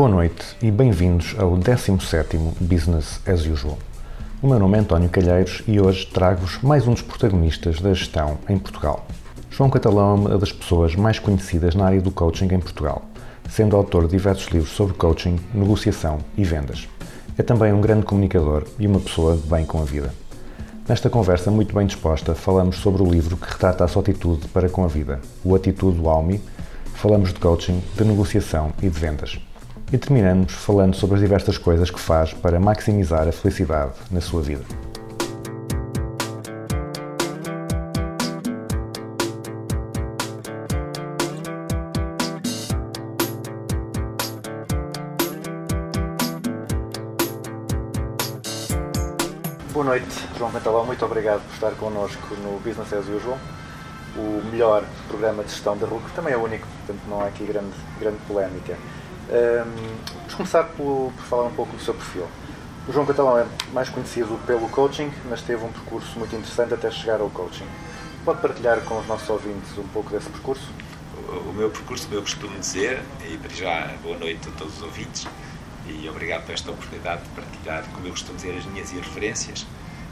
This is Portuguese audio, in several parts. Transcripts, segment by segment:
Boa noite e bem-vindos ao 17º Business as Usual. O meu nome é António Calheiros e hoje trago-vos mais um dos protagonistas da gestão em Portugal. João Catalão é uma das pessoas mais conhecidas na área do coaching em Portugal, sendo autor de diversos livros sobre coaching, negociação e vendas. É também um grande comunicador e uma pessoa de bem com a vida. Nesta conversa muito bem disposta, falamos sobre o livro que retrata a sua atitude para com a vida, o Atitude Almi, falamos de coaching, de negociação e de vendas. E terminamos falando sobre as diversas coisas que faz para maximizar a felicidade na sua vida. Boa noite, João Cantalão. Muito obrigado por estar connosco no Business as Usual, o melhor programa de gestão da RUC, também é o único, portanto não há aqui grande, grande polémica. Hum, vamos começar pelo- por falar um pouco do seu perfil. O João Catalão é mais conhecido pelo coaching, mas teve um percurso muito interessante até chegar ao coaching. Pode partilhar com os nossos ouvintes um pouco desse percurso? o meu percurso, como eu costumo dizer, e para já boa noite a todos os ouvintes e obrigado por esta oportunidade de partilhar, como eu costumo dizer, as minhas referências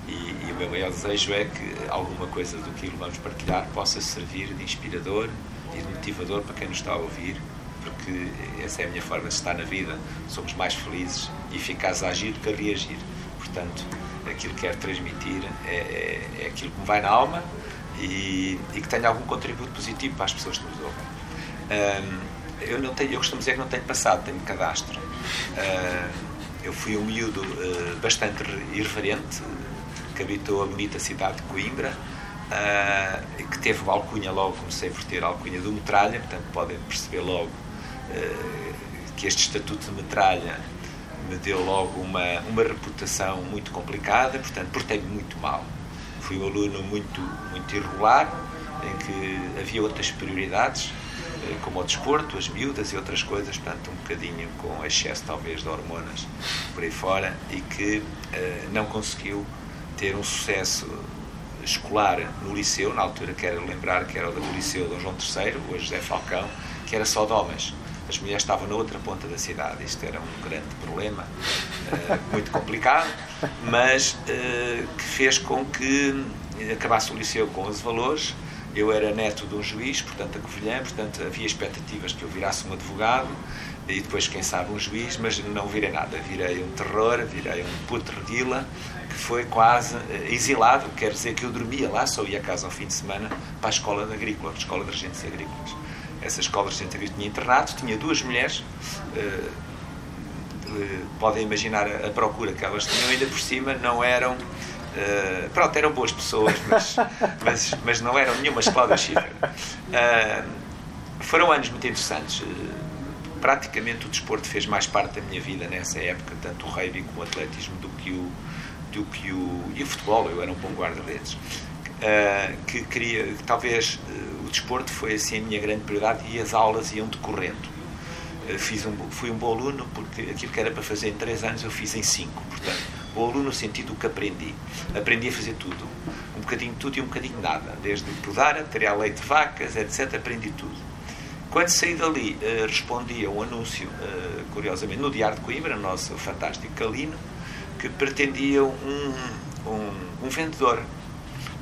e, e o meu maior desejo é que alguma coisa do que vamos partilhar possa servir de inspirador e de motivador para quem nos está a ouvir, porque essa é a minha forma de estar na vida. Somos mais felizes e eficazes a agir do que a reagir. Portanto, aquilo que quero transmitir é, é, é aquilo que me vai na alma e, e que tenha algum contributo positivo para as pessoas que nos ouvem. Ahm, eu, não tenho, eu costumo dizer que não tenho passado, tenho cadastro. Eu fui um miúdo ah, bastante irreverente, que habitou a bonita cidade de Coimbra, e que teve uma alcunha logo, comecei por ter a alcunha do metralha, portanto podem perceber logo que este estatuto de metralha me deu logo uma, uma reputação muito complicada, portanto portei-me muito mal. Fui um aluno muito, muito irregular, em que havia outras prioridades, eh, como o desporto, as miúdas e outras coisas, portanto, um bocadinho com excesso, talvez, de hormonas por aí fora, e que eh, não conseguiu ter um sucesso escolar no liceu, na altura quero lembrar que era o do Liceu Dom João III, hoje José Falcão, que era só de homens. As mulheres estavam na outra ponta da cidade. Isto era um grande problema, eh, muito complicado, mas eh, que fez com que acabasse o liceu com 11 valores. Eu era neto de um juiz, portanto, a Covilhã, portanto, havia expectativas que eu virasse um advogado e depois, quem sabe, um juiz, mas não virei nada. Virei um terror, virei um putredila, que foi quase eh, exilado, quer dizer que eu dormia lá, só ia a casa ao fim de semana para a escola agrícola, a escola de regentes agrícolas. Essa escola de agrícolas tinha internato, tinha duas mulheres, eh, eh, podem imaginar a, a procura que elas tinham, ainda por cima não eram. eh, pronto, eram boas pessoas, mas, mas, mas não eram nenhumas Cláudia Schiffer. Eh, foram anos muito interessantes. praticamente o desporto fez mais parte da minha vida nessa época, tanto o rugby como o atletismo, do que o, do que o, e o futebol. Eu era um bom guarda-redes. Eh, que queria, que talvez eh, o desporto foi assim a minha grande prioridade e as aulas iam decorrendo. Eh, fiz um, fui um bom aluno porque aquilo que era para fazer em 3 anos eu fiz em 5. Portanto, bom aluno no sentido do que aprendi. Aprendi a fazer tudo. Um bocadinho tudo e um bocadinho nada. Desde podar, tirar leite de vacas, etc. Aprendi tudo. Quando saí dali, eh, respondi a um anúncio, eh, curiosamente, no Diário de Coimbra, no nosso fantástico Calino, que pretendia um, um, um vendedor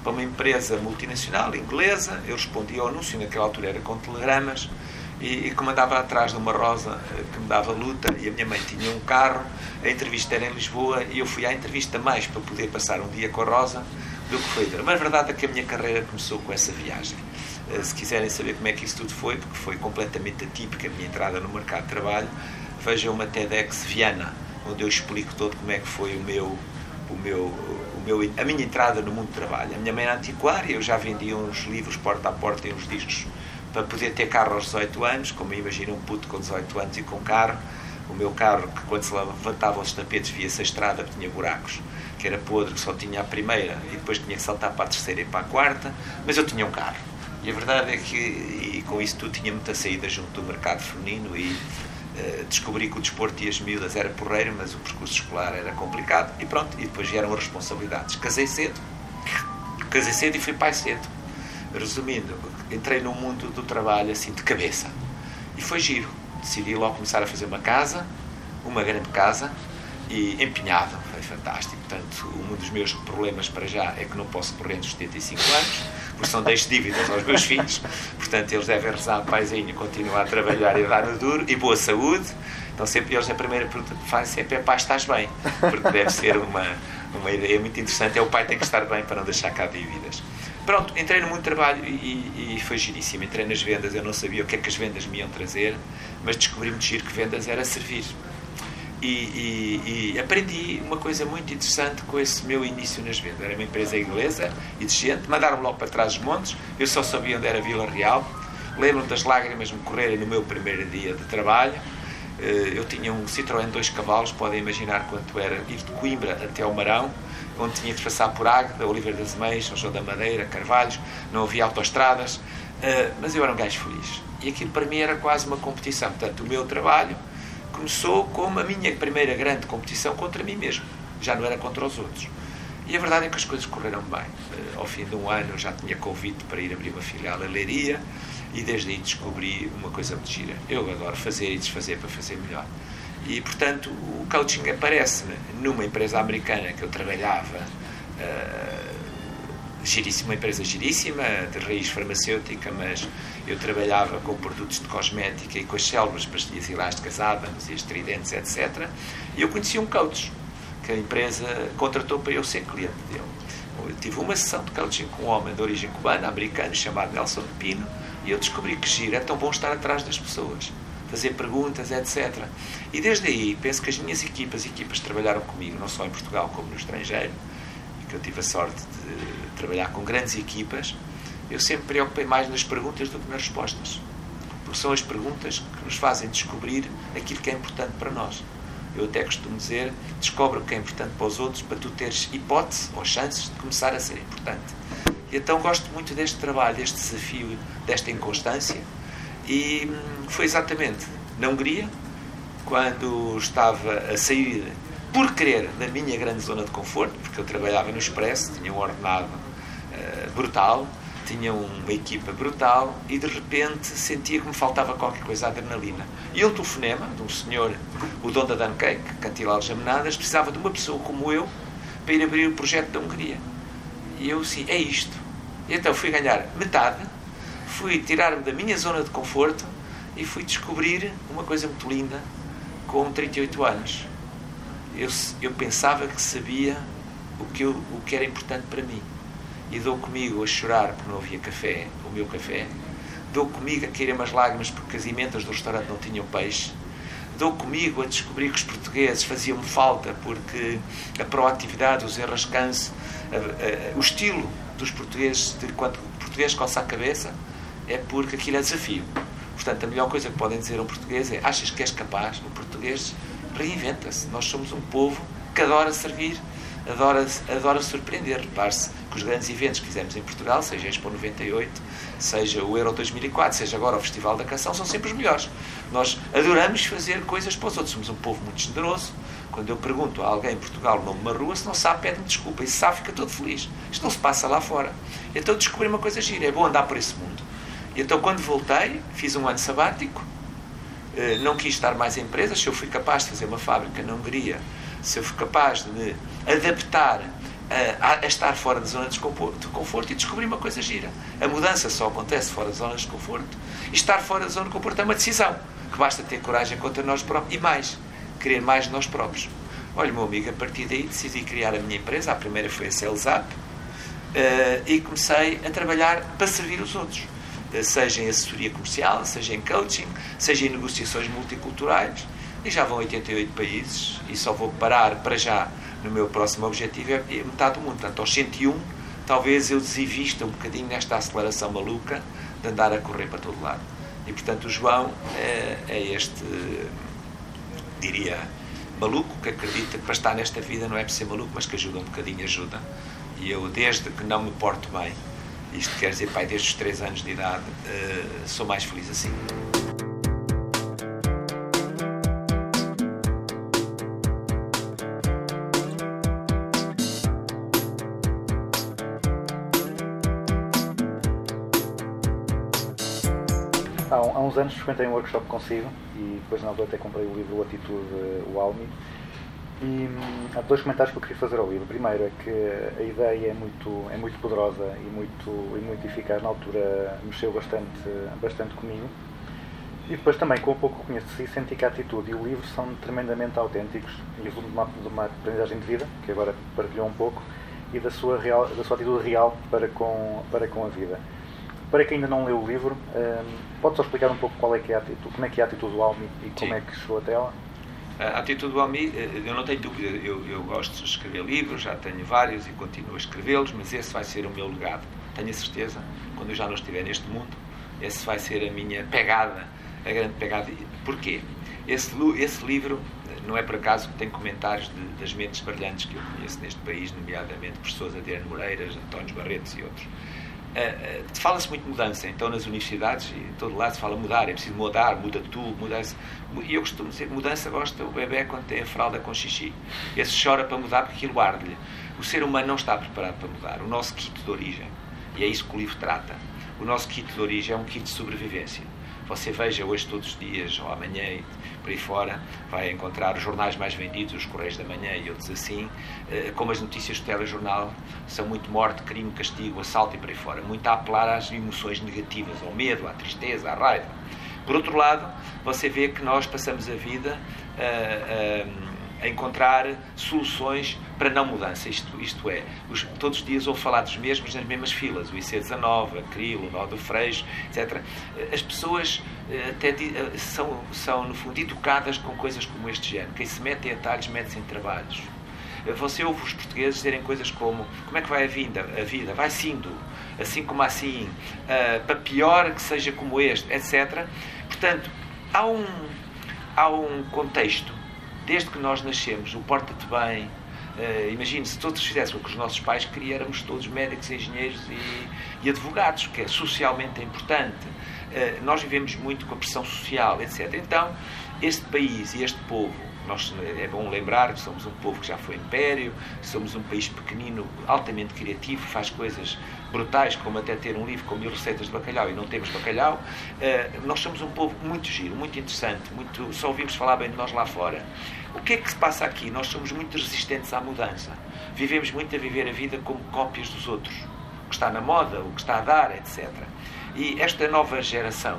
para uma empresa multinacional inglesa. Eu respondi ao anúncio, naquela altura era com telegramas, e, e como andava atrás de uma rosa eh, que me dava luta, e a minha mãe tinha um carro, a entrevista era em Lisboa, e eu fui à entrevista mais para poder passar um dia com a Rosa do que foi. Mas a verdade é que a minha carreira começou com essa viagem. Eh, Se quiserem saber como é que isso tudo foi, porque foi completamente atípica a minha entrada no mercado de trabalho, vejam uma TEDx Viana, onde eu explico todo como é que foi o meu, o meu, meu, a minha entrada no mundo do trabalho. A minha mãe era antiquária, eu já vendia uns livros porta a porta e uns discos para poder ter carro aos 18 anos, como imagina um puto com 18 anos e com carro. O meu carro, que quando se levantava os tapetes via-se a estrada, tinha buracos, que era podre, que só tinha a primeira e depois tinha que saltar para a terceira e para a quarta, mas eu tinha um carro. E a verdade é que, e com isso tudo, tinha muita saída junto do mercado feminino e descobri que o desporto e as miúdas era porreiro, mas o percurso escolar era complicado e pronto, e depois vieram as responsabilidades. Casei cedo, casei cedo e fui pai cedo. Resumindo, entrei no mundo do trabalho assim de cabeça e foi giro. Decidi logo começar a fazer uma casa, uma grande casa e empenhado, foi fantástico. Portanto, um dos meus problemas para já é que não posso morrer dos 75 anos, porque são deixo dívidas aos meus filhos, portanto eles devem rezar, paizinho, continuar a trabalhar e dar no duro, e boa saúde. Então sempre eles a primeira pergunta que fazem sempre é pai, estás bem? Porque deve ser uma, uma ideia muito interessante, é o pai tem que estar bem para não deixar cá dívidas. Pronto, entrei no muito trabalho e, e foi giríssimo. Entrei nas vendas, eu não sabia o que é que as vendas me iam trazer, mas descobri muito giro que vendas era servir. E, e, e aprendi uma coisa muito interessante com esse meu início nas vendas. Era uma empresa inglesa, exigente, mandaram-me logo para trás dos montes, eu só sabia onde era Vila Real. Lembro-me das lágrimas me correrem no meu primeiro dia de trabalho. Eh, Eu tinha um Citroën dois cavalos, podem imaginar quanto era ir de Coimbra até ao Marão, onde tinha de passar por Águeda, Oliveira das Meias, São João da Madeira, Carvalhos, não havia autoestradas, eh, mas eu era um gajo feliz. E aquilo para mim era quase uma competição. Portanto, o meu trabalho começou como a minha primeira grande competição contra mim mesmo. Já não era contra os outros. E a verdade é que as coisas correram bem. Eh, Ao fim de um ano eu já tinha convite para ir abrir uma filial em Leiria e desde aí descobri uma coisa muito gira. Eu adoro fazer e desfazer para fazer melhor. E, portanto, o coaching aparece-me numa empresa americana que eu trabalhava, eh, giríssima, uma empresa giríssima, de raiz farmacêutica, mas eu trabalhava com produtos de cosmética e com as células, pastilhas elásticas, ábanos e as tridentes, etc. E eu conheci um coach que a empresa contratou para eu ser cliente dele. Eu tive uma sessão de coaching com um homem de origem cubana, americano, chamado Nelson Pino, e eu descobri que giro, é tão bom estar atrás das pessoas, fazer perguntas, etc. E desde aí, penso que as minhas equipas, equipas que trabalharam comigo, não só em Portugal como no estrangeiro, que eu tive a sorte de trabalhar com grandes equipas, eu sempre preocupei mais nas perguntas do que nas respostas. Porque são as perguntas que nos fazem descobrir aquilo que é importante para nós. Eu até costumo dizer, descobre o que é importante para os outros para tu teres hipótese ou chances de começar a ser importante. E então gosto muito deste trabalho, deste desafio, desta inconstância. E hum, foi exatamente na Hungria, quando estava a sair por querer da minha grande zona de conforto, porque eu trabalhava no Expresso, tinha um ordenado brutal, tinha uma equipa brutal e de repente sentia que me faltava qualquer coisa, adrenalina. E um telefonema de um senhor, o dono da Duncake, Cantilal Jamenadas, precisava de uma pessoa como eu para ir abrir o projeto da Hungria. E eu, sim, é isto. E então fui ganhar metade, fui tirar-me da minha zona de conforto e fui descobrir uma coisa muito linda com 38 anos. Eu, eu pensava que sabia o que, eu, o que era importante para mim. E dou comigo a chorar porque não havia café, o meu café. Dou comigo a cair umas lágrimas porque as emendas do restaurante não tinham peixe. Dou comigo a descobrir que os portugueses faziam falta porque a proatividade, os enrascanço, a- a- o estilo dos portugueses, de quando o português coça a cabeça, é porque aquilo é desafio. Portanto, a melhor coisa que podem dizer a um português é: achas que és capaz? O português reinventa-se. Nós somos um povo que adora servir, adora, adora surpreender. Repare-se que os grandes eventos que fizemos em Portugal, seja a Expo 98, seja o Euro 2004, seja agora o Festival da Canção, são sempre os melhores. Nós adoramos fazer coisas para os outros. Somos um povo muito generoso. Quando eu pergunto a alguém em Portugal o nome de uma rua, se não sabe, pede-me desculpa. E se sabe, fica todo feliz. Isto não se passa lá fora. Então descobri uma coisa gira. É bom andar por esse mundo. E então, quando voltei, fiz um ano sabático, eh, não quis estar mais em empresas. Se eu fui capaz de fazer uma fábrica na Hungria, se eu fui capaz de me adaptar a, a- estar fora da zona de conforto e descobri uma coisa gira. A mudança só acontece fora da zona de conforto. E estar fora da zona de conforto é uma decisão, que basta ter coragem contra nós próprios. E mais, querer mais de nós próprios. Olha, meu amigo, a partir daí decidi criar a minha empresa. A primeira foi a Sales Up. eh, e comecei a trabalhar para servir os outros. Eh, seja em assessoria comercial, seja em coaching, seja em negociações multiculturais. E já vão 88 países e só vou parar para já no meu próximo objetivo é é metade do mundo. Portanto, aos 101, talvez eu desinvista um bocadinho nesta aceleração maluca de andar a correr para todo lado. E portanto o João é, é este, diria, maluco que acredita que para estar nesta vida não é para ser maluco, mas que ajuda um bocadinho, ajuda. E eu, desde que não me porto bem, isto quer dizer, pai, desde os 3 anos de idade, eh, sou mais feliz assim. Anos frequentei um workshop consigo e depois na altura até comprei o livro Atitude, o Almi. E hum, há dois comentários que eu queria fazer ao livro. Primeiro é que a ideia é muito, é muito poderosa e muito, e muito eficaz. Na altura mexeu bastante, bastante comigo. E depois também, com o pouco que si, senti que a atitude e o livro são tremendamente autênticos e de uma, de uma aprendizagem de vida, que agora partilhou um pouco, e da sua, real, da sua atitude real para com, para com a vida. Para quem ainda não leu o livro, hum, pode só explicar um pouco qual é que é a atitude, como é que é a atitude do Almi e como Sim. é que chegou até ela? A atitude do Almi, eh, eu não tenho dúvida, eu, eu gosto de escrever livros, já tenho vários e continuo a escrevê-los, mas esse vai ser o meu legado. Tenho a certeza, quando eu já não estiver neste mundo, esse vai ser a minha pegada, a grande pegada. Porquê? Esse, esse livro, eh, não é por acaso que tem comentários de- das mentes brilhantes que eu conheço neste país, nomeadamente pessoas Adriano Moreiras, António Barretos e outros. Uh, uh, fala-se muito mudança, então nas universidades e todo lado se fala mudar, é preciso mudar, muda tu, muda-se. E eu costumo dizer que mudança gosta o bebê quando tem a fralda com xixi. Esse chora para mudar porque aquilo arde-lhe. O ser humano não está preparado para mudar. O nosso kit de origem, e é isso que o livro trata, o nosso kit de origem é um kit de sobrevivência. Você veja hoje todos os dias, ou amanhã e por aí fora, vai encontrar os jornais mais vendidos, os Correios da Manhã e outros assim, eh, como as notícias do telejornal, são muito morte, crime, castigo, assalto e por aí fora. Muito a apelar às emoções negativas, ao medo, à tristeza, à raiva. Por outro lado, você vê que nós passamos a vida a- a encontrar soluções para não mudança. Isto, isto é, os- todos os dias ouvo falar dos mesmos nas mesmas filas, o IC19, a CRIL, o Nó do Freixo, etc. As pessoas eh, até eh, são, são, no fundo, educadas com coisas como este género. Quem se mete em atalhos, mete-se em trabalhos. Eh, Você ouve os portugueses dizerem coisas como como é que vai a vida? A vida vai sindo, assim como assim, ah, para pior que seja como este, etc. Portanto, há um, há um contexto, desde que nós nascemos, o porta-te bem, eh, imagine se todos fizéssemos o que os nossos pais queriam, éramos todos médicos, engenheiros e, e advogados, que é socialmente importante. Eh, nós vivemos muito com a pressão social, etc. Então, este país e este povo, nós, é bom lembrar que somos um povo que já foi império, somos um país pequenino, altamente criativo, faz coisas brutais, como até ter um livro com mil receitas de bacalhau e não temos bacalhau. Eh, nós somos um povo muito giro, muito interessante, muito, só ouvimos falar bem de nós lá fora. O que é que se passa aqui? Nós somos muito resistentes à mudança. Vivemos muito a viver a vida como cópias dos outros. O que está na moda, o que está a dar, etc. E esta nova geração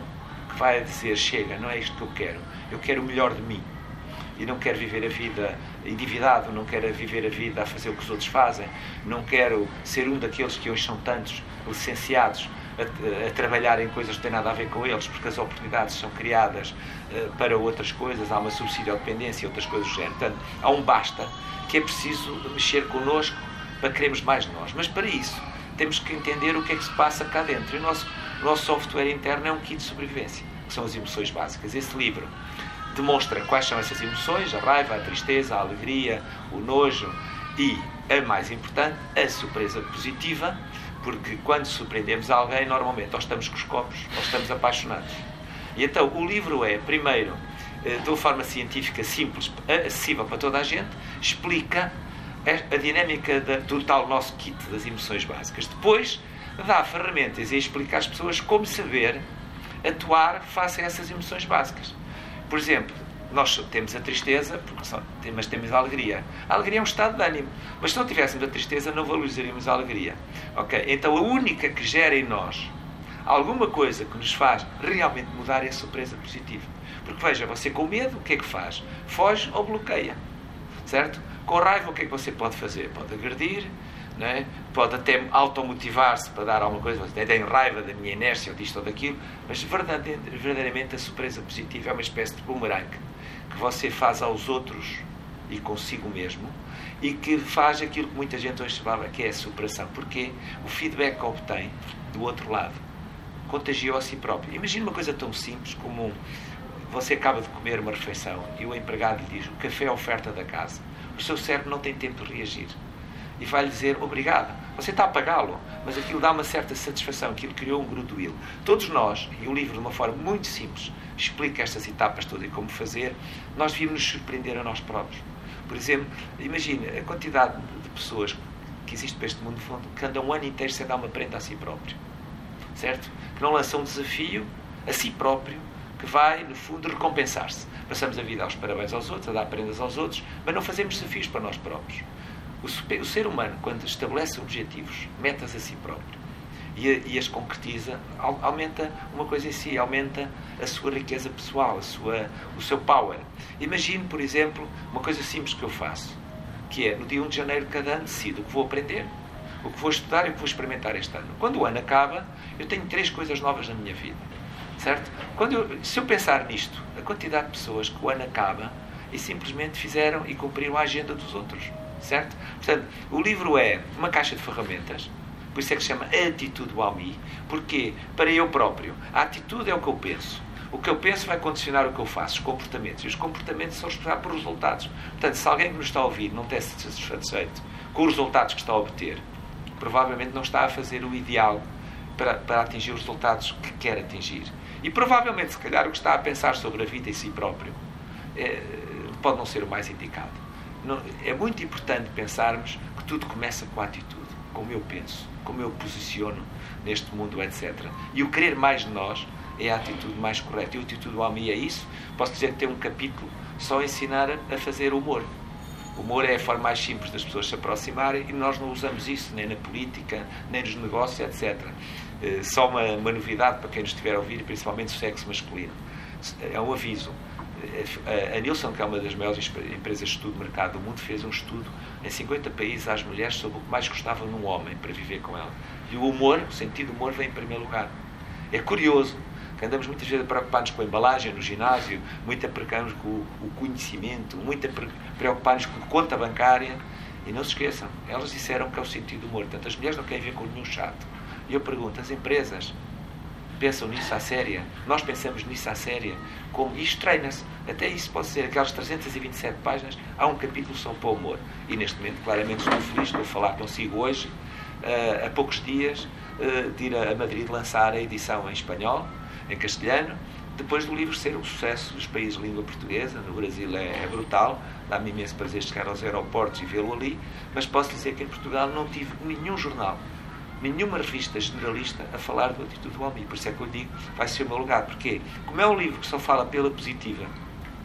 que vai dizer chega, não é isto que eu quero, eu quero o melhor de mim e não quero viver a vida endividado, não quero viver a vida a fazer o que os outros fazem, não quero ser um daqueles que hoje são tantos licenciados a, a trabalhar em coisas que têm nada a ver com eles, porque as oportunidades são criadas eh, para outras coisas, há uma subsidiodependência e outras coisas do género. Portanto, há um basta que é preciso mexer connosco para querermos mais de nós. Mas para isso temos que entender o que é que se passa cá dentro. E o nosso, o nosso software interno é um kit de sobrevivência, que são as emoções básicas. Esse livro demonstra quais são essas emoções, a raiva, a tristeza, a alegria, o nojo e, a mais importante, a surpresa positiva, porque quando surpreendemos alguém, normalmente ou estamos com os copos ou estamos apaixonados. E então o livro é, primeiro, eh, de uma forma científica simples, acessível para toda a gente, explica a dinâmica do tal nosso kit das emoções básicas. Depois, dá ferramentas e explica às pessoas como saber atuar face a essas emoções básicas. Por exemplo, nós temos a tristeza, só- mas temos a alegria. A alegria é um estado de ânimo. Mas se não tivéssemos a tristeza, não valorizaríamos a alegria. Ok? Então a única que gera em nós alguma coisa que nos faz realmente mudar é a surpresa positiva. Porque veja, você com medo, o que é que faz? Foge ou bloqueia. Certo? Com raiva, o que é que você pode fazer? Pode agredir, é? pode até automotivar-se para dar alguma coisa, você tem raiva da minha inércia ou disto ou daquilo, mas verdade- verdadeiramente a surpresa positiva é uma espécie de bumerangue que você faz aos outros e consigo mesmo e que faz aquilo que muita gente hoje falava que é a superação. Porque o feedback que obtém do outro lado contagiou a si próprio. Imagina uma coisa tão simples como você acaba de comer uma refeição e o empregado lhe diz o café é a oferta da casa. O seu cérebro não tem tempo de reagir. E vai-lhe dizer obrigado. Você está a pagá-lo, mas aquilo dá uma certa satisfação, aquilo criou um goodwill. Todos nós, e o livro de uma forma muito simples explica estas etapas todas e como fazer, nós devíamos nos surpreender a nós próprios. Por exemplo, imagine a quantidade de pessoas que existe para este mundo fundo que andam um ano inteiro sem dar uma prenda a si próprio. Certo? Que não lançam um desafio a si próprio que vai, no fundo, recompensar-se. Passamos a vida aos parabéns aos outros, a dar prendas aos outros, mas não fazemos desafios para nós próprios. O ser humano, quando estabelece objetivos, metas a si próprio e, e as concretiza, au- aumenta uma coisa em si, aumenta a sua riqueza pessoal, a sua, o seu power. Imagine, por exemplo, uma coisa simples que eu faço, que é, no dia 1 de janeiro de cada ano, decido o que vou aprender, o que vou estudar e o que vou experimentar este ano. Quando o ano acaba, eu tenho três coisas novas na minha vida. Certo? Quando eu, se eu pensar nisto, a quantidade de pessoas que o ano acaba e simplesmente fizeram e cumpriram a agenda dos outros. Certo? Portanto, o livro é uma caixa de ferramentas, por isso é que se chama Atitude Wami, porque para eu próprio, a atitude é o que eu penso. O que eu penso vai condicionar o que eu faço, os comportamentos. E os comportamentos são responsáveis por resultados. Portanto, se alguém que nos está a ouvir não está satisfeito com os resultados que está a obter, provavelmente não está a fazer o ideal para, para atingir os resultados que quer atingir. E provavelmente, se calhar, o que está a pensar sobre a vida em si próprio eh, pode não ser o mais indicado. Não- é muito importante pensarmos que tudo começa com a atitude, como eu penso, como eu posiciono neste mundo, etc. E o querer mais de nós é a atitude mais correta. E a atitude do Almi é isso. Posso dizer que tem um capítulo só a ensinar a- fazer humor. O humor é a forma mais simples das pessoas se aproximarem e nós não usamos isso nem na política, nem nos negócios, etc. Eh, Só uma, uma novidade para quem nos estiver a ouvir, principalmente o sexo masculino. É um aviso. Eh, A Nielsen, que é uma das maiores empresas de estudo de mercado do mundo, fez um estudo em 50 países às mulheres sobre o que mais gostavam num homem para viver com ela. E o humor, o sentido do humor, vem em primeiro lugar. É curioso que andamos muitas vezes preocupados com a embalagem no ginásio, muito preocupados com o, conhecimento, muito preocupados com a conta bancária. E não se esqueçam, elas disseram que é o sentido do humor. Portanto, as mulheres não querem ver com nenhum chato. E eu pergunto, as empresas pensam nisso à séria? Nós pensamos nisso à séria? Como isto treina-se. Até isso pode ser, aquelas 327 páginas, há um capítulo só para o humor. E neste momento, claramente, estou feliz, estou a falar consigo hoje, eh, há poucos dias, eh, de ir a Madrid lançar a edição em espanhol, em castelhano, depois do livro ser um sucesso nos países de língua portuguesa, no Brasil é, é brutal, dá-me imenso prazer chegar aos aeroportos e vê-lo ali, mas posso dizer que em Portugal não tive nenhum jornal, nenhuma revista generalista a falar do Atitude do Almi. Por isso é que eu digo, vai ser o meu lugar. Porque, como é um livro que só fala pela positiva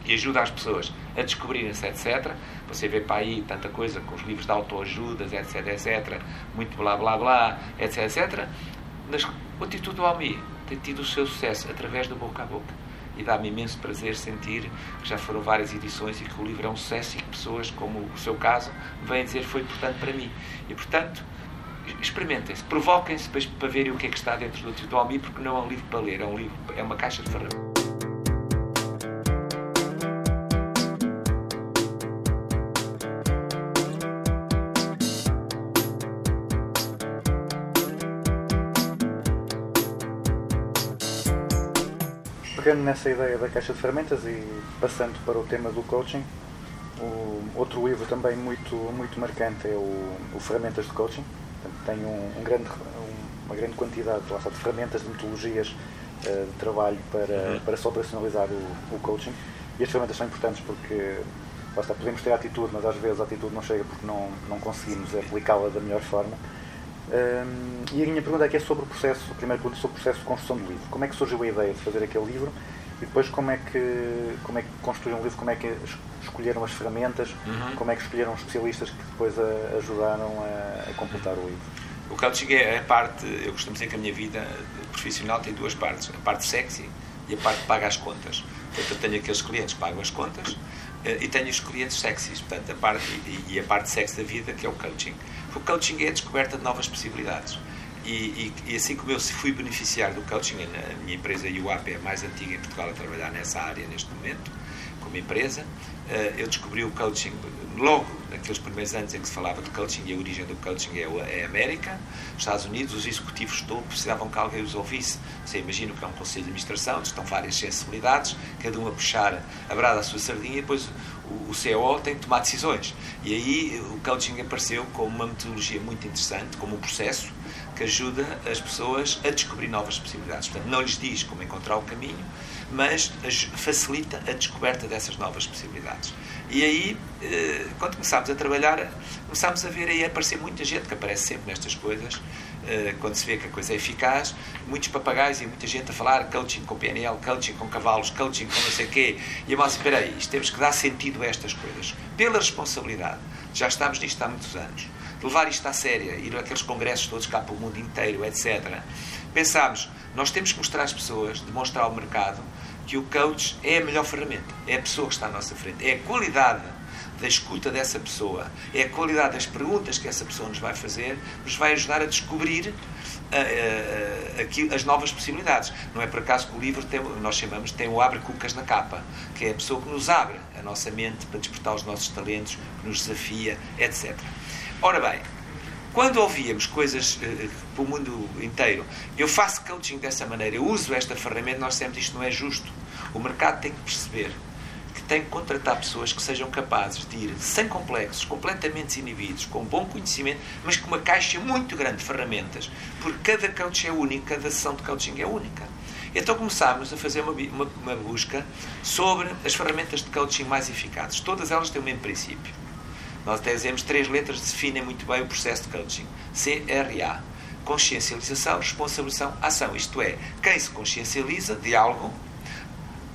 e ajuda as pessoas a descobrirem-se, etc. Você vê para aí tanta coisa com os livros de autoajudas, etc, etc, muito blá blá blá, etc, etc. Mas o Atitude do Almi tem tido o seu sucesso através do boca a boca. E dá-me imenso prazer sentir que já foram várias edições e que o livro é um sucesso e que pessoas, como o seu caso, vêm dizer foi importante para mim. E, portanto, experimentem-se, provoquem-se para, verem o que é que está dentro do Atitude do Almi, porque não é um livro para ler, é um livro, é uma caixa de ferramentas. Pegando nessa ideia da caixa de ferramentas e passando para o tema do coaching, o outro livro também muito, muito marcante é o, o Ferramentas de Coaching. Tem um, um grande, um- uma grande quantidade lá de ferramentas, de metodologias eh, de trabalho para, para se operacionalizar o, o coaching. E as ferramentas são importantes porque lá está, podemos ter atitude, mas às vezes a atitude não chega porque não, não conseguimos aplicá-la da melhor forma. Hum, e a minha pergunta aqui é sobre o processo, a primeira pergunta é sobre o processo de construção do livro. Como é que surgiu a ideia de fazer aquele livro e depois como é que, como é que construíram o livro, como é que es- escolheram as ferramentas, como é que escolheram os especialistas que depois a- ajudaram a, a completar o livro. O coaching é a parte, eu costumo dizer que a minha vida profissional tem duas partes, a parte sexy e a parte que paga as contas. Portanto, eu tenho aqueles clientes que pagam as contas eh, e tenho os clientes sexys, portanto, a parte, e, e a parte sexy da vida, que é o coaching. O coaching é a descoberta de novas possibilidades. E, e- e assim como eu fui beneficiário do coaching, a minha empresa UAP é a mais antiga em Portugal a trabalhar nessa área neste momento, como empresa. Eh, eu descobri o coaching logo naqueles primeiros anos em que se falava de coaching e a origem do coaching é é a América. Nos Estados Unidos, os executivos todos precisavam que alguém os ouvisse. Você imagina que é um conselho de administração, estão várias sensibilidades, cada um a puxar a brada à sua sardinha e depois o CEO tem que tomar decisões. E aí o coaching apareceu como uma metodologia muito interessante, como um processo que ajuda as pessoas a descobrir novas possibilidades. Portanto, não lhes diz como encontrar o caminho, mas as- facilita a descoberta dessas novas possibilidades. E aí, eh, quando começámos a trabalhar, começámos a ver aí aparecer muita gente que aparece sempre nestas coisas, eh, quando se vê que a coisa é eficaz, muitos papagaios e muita gente a falar coaching com PNL, coaching com cavalos, coaching com não sei o quê. E a malta, espera aí, temos que dar sentido a estas coisas. Pela responsabilidade, já estamos nisto há muitos anos, levar isto à séria, ir àqueles congressos todos cá pelo mundo inteiro, etc. Pensámos, nós temos que mostrar às pessoas, demonstrar ao mercado, que o coach é a melhor ferramenta, é a pessoa que está à nossa frente, é a qualidade da escuta dessa pessoa, é a qualidade das perguntas que essa pessoa nos vai fazer, nos vai ajudar a descobrir ah, ah, aquilo- as novas possibilidades. Não é por acaso que o livro tem, nós chamamos tem o abre cucas na capa, que é a pessoa que nos abre a nossa mente para despertar os nossos talentos, que nos desafia, etc. Ora bem, quando ouvíamos coisas eh, para o mundo inteiro, eu faço coaching dessa maneira, eu uso esta ferramenta, nós sempre isto não é justo. O mercado tem que perceber que tem que contratar pessoas que sejam capazes de ir sem complexos, completamente desinibidos, com bom conhecimento, mas com uma caixa muito grande de ferramentas, porque cada coach é único, cada sessão de coaching é única. Então começámos a fazer uma, uma, uma busca sobre as ferramentas de coaching mais eficazes. Todas elas têm o mesmo princípio. Nós até dizemos três letras que definem muito bem o processo de coaching. CRA. Consciencialização, responsabilização, ação. Isto é, quem se consciencializa de algo,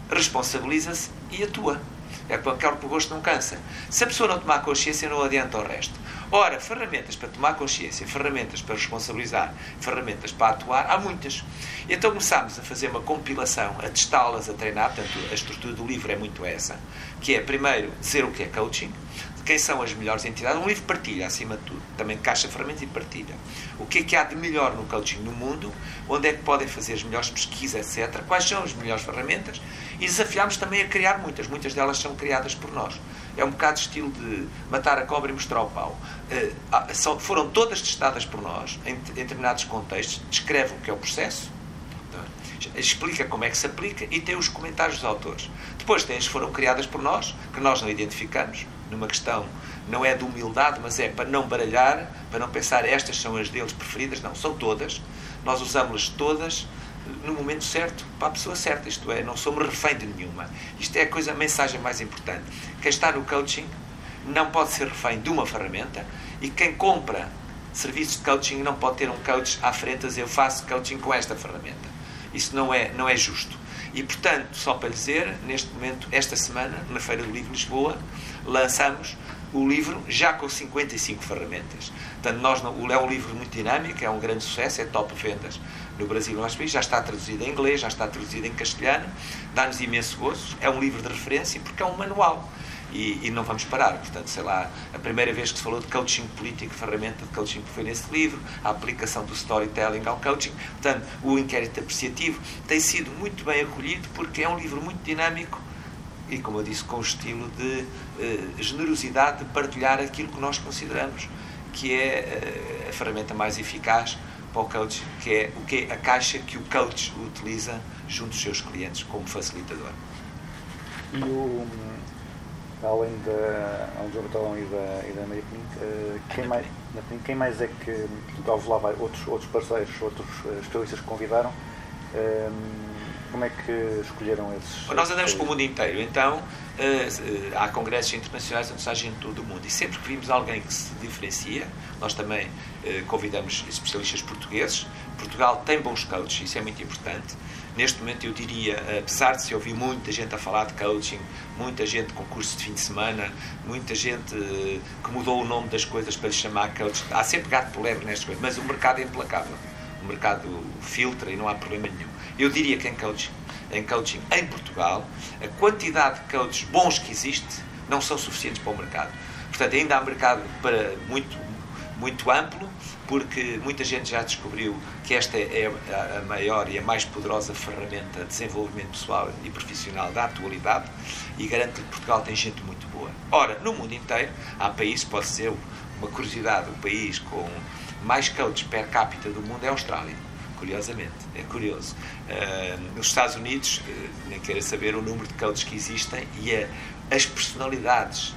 responsabiliza-se e atua. É com aquele que o gosto não cansa. Se a pessoa não tomar consciência, não adianta o resto. Ora, ferramentas para tomar consciência, ferramentas para responsabilizar, ferramentas para atuar, há muitas. Então começámos a fazer uma compilação, a testá-las, a treinar. Portanto, a estrutura do livro é muito essa. Que é, primeiro, dizer o que é coaching, quem são as melhores entidades. Um livro partilha, acima de tudo. Também caixa ferramentas e partilha. O que é que há de melhor no coaching no mundo? Onde é que podem fazer as melhores pesquisas, etc. Quais são as melhores ferramentas? E desafiámos também a criar muitas. Muitas delas são criadas por nós. É um bocado estilo de matar a cobra e mostrar o pau. Eh, foram todas testadas por nós, em, determinados contextos. Descreve o que é o processo, explica como é que se aplica e tem os comentários dos autores. Depois tem as que foram criadas por nós, que nós não identificamos, numa questão não é de humildade, mas é para não baralhar, para não pensar estas são as deles preferidas, não, são todas. Nós usamos-las todas no momento certo, para a pessoa certa, isto é, não somos refém de nenhuma. Isto é a coisa, a mensagem mais importante. Quem está no coaching não pode ser refém de uma ferramenta e quem compra serviços de coaching não pode ter um coach à frente a dizer eu faço coaching com esta ferramenta. Isso não é, não é justo. E, portanto, só para lhe dizer, neste momento, esta semana, na Feira do Livro de Lisboa, lançamos o livro já com 55 ferramentas. Portanto, nós não, é um livro muito dinâmico, é um grande sucesso, é top vendas no Brasil e no nosso país, já está traduzido em inglês, já está traduzido em castelhano, dá-nos imenso gozo, é um livro de referência porque é um manual. E, e não vamos parar. Portanto, sei lá, a primeira vez que se falou de coaching político, ferramenta de coaching foi nesse livro, a aplicação do storytelling ao coaching, portanto, o inquérito apreciativo tem sido muito bem acolhido porque é um livro muito dinâmico e, como eu disse, com o estilo de eh, generosidade de partilhar aquilo que nós consideramos que é eh, a ferramenta mais eficaz para o coach, que é o que é a caixa que o coach utiliza junto dos seus clientes como facilitador. E o, além da do Bertolão e da, e da Maria Pinto, eh, quem, mais, quem mais é que, houve lá vai- outros, outros parceiros, outros especialistas que convidaram, eh, como é que escolheram esses? Nós andamos esses- pelo mundo inteiro, então eh, eh, há congressos internacionais onde está gente de todo o mundo. E sempre que vimos alguém que se diferencia, nós também eh, convidamos especialistas portugueses. Portugal tem bons coaches, isso é muito importante. Neste momento, eu diria, apesar de se ouvir muita gente a falar de coaching, muita gente com curso de fim de semana, muita gente que mudou o nome das coisas para lhe chamar coach, há sempre gato por lebre nestas coisas, mas o mercado é implacável. O mercado filtra e não há problema nenhum. Eu diria que em coaching, em coaching em Portugal, a quantidade de coaches bons que existe não são suficientes para o mercado. Portanto, ainda há mercado para muito muito amplo, porque muita gente já descobriu que esta é a- maior e a mais poderosa ferramenta de desenvolvimento pessoal e profissional da atualidade e garanto que Portugal tem gente muito boa. Ora, no mundo inteiro, há países, pode ser uma curiosidade, o país com mais coaches per capita do mundo é a Austrália. Curiosamente, é curioso. Ah, nos Estados Unidos, eh, nem quero saber o número de coaches que existem e a- as personalidades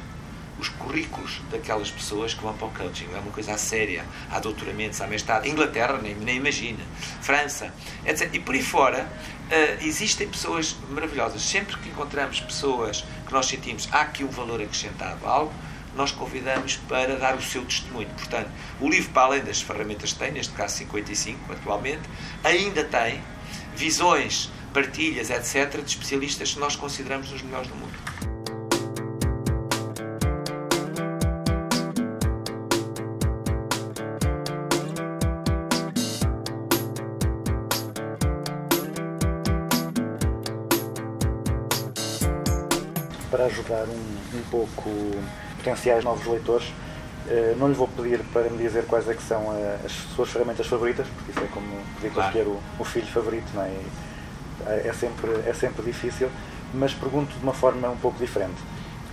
os currículos daquelas pessoas que vão para o coaching. É uma coisa séria. Há doutoramentos, há mestrado. Inglaterra, nem, nem imagina. França, etc. E por aí fora, eh, existem pessoas maravilhosas. Sempre que encontramos pessoas que nós sentimos há aqui um valor acrescentado algo, nós convidamos para dar o seu testemunho. Portanto, o livro, para além das ferramentas que tem, neste caso 55 atualmente, ainda tem visões, partilhas, etc., de especialistas que nós consideramos os melhores do mundo. para ajudar um, pouco potenciais novos leitores. eh, não lhe vou pedir para me dizer quais é que são eh, as suas ferramentas favoritas, porque isso é como pedir para Claro. escolher o, o filho favorito, não é? É- É sempre, é sempre difícil, mas pergunto de uma forma um pouco diferente.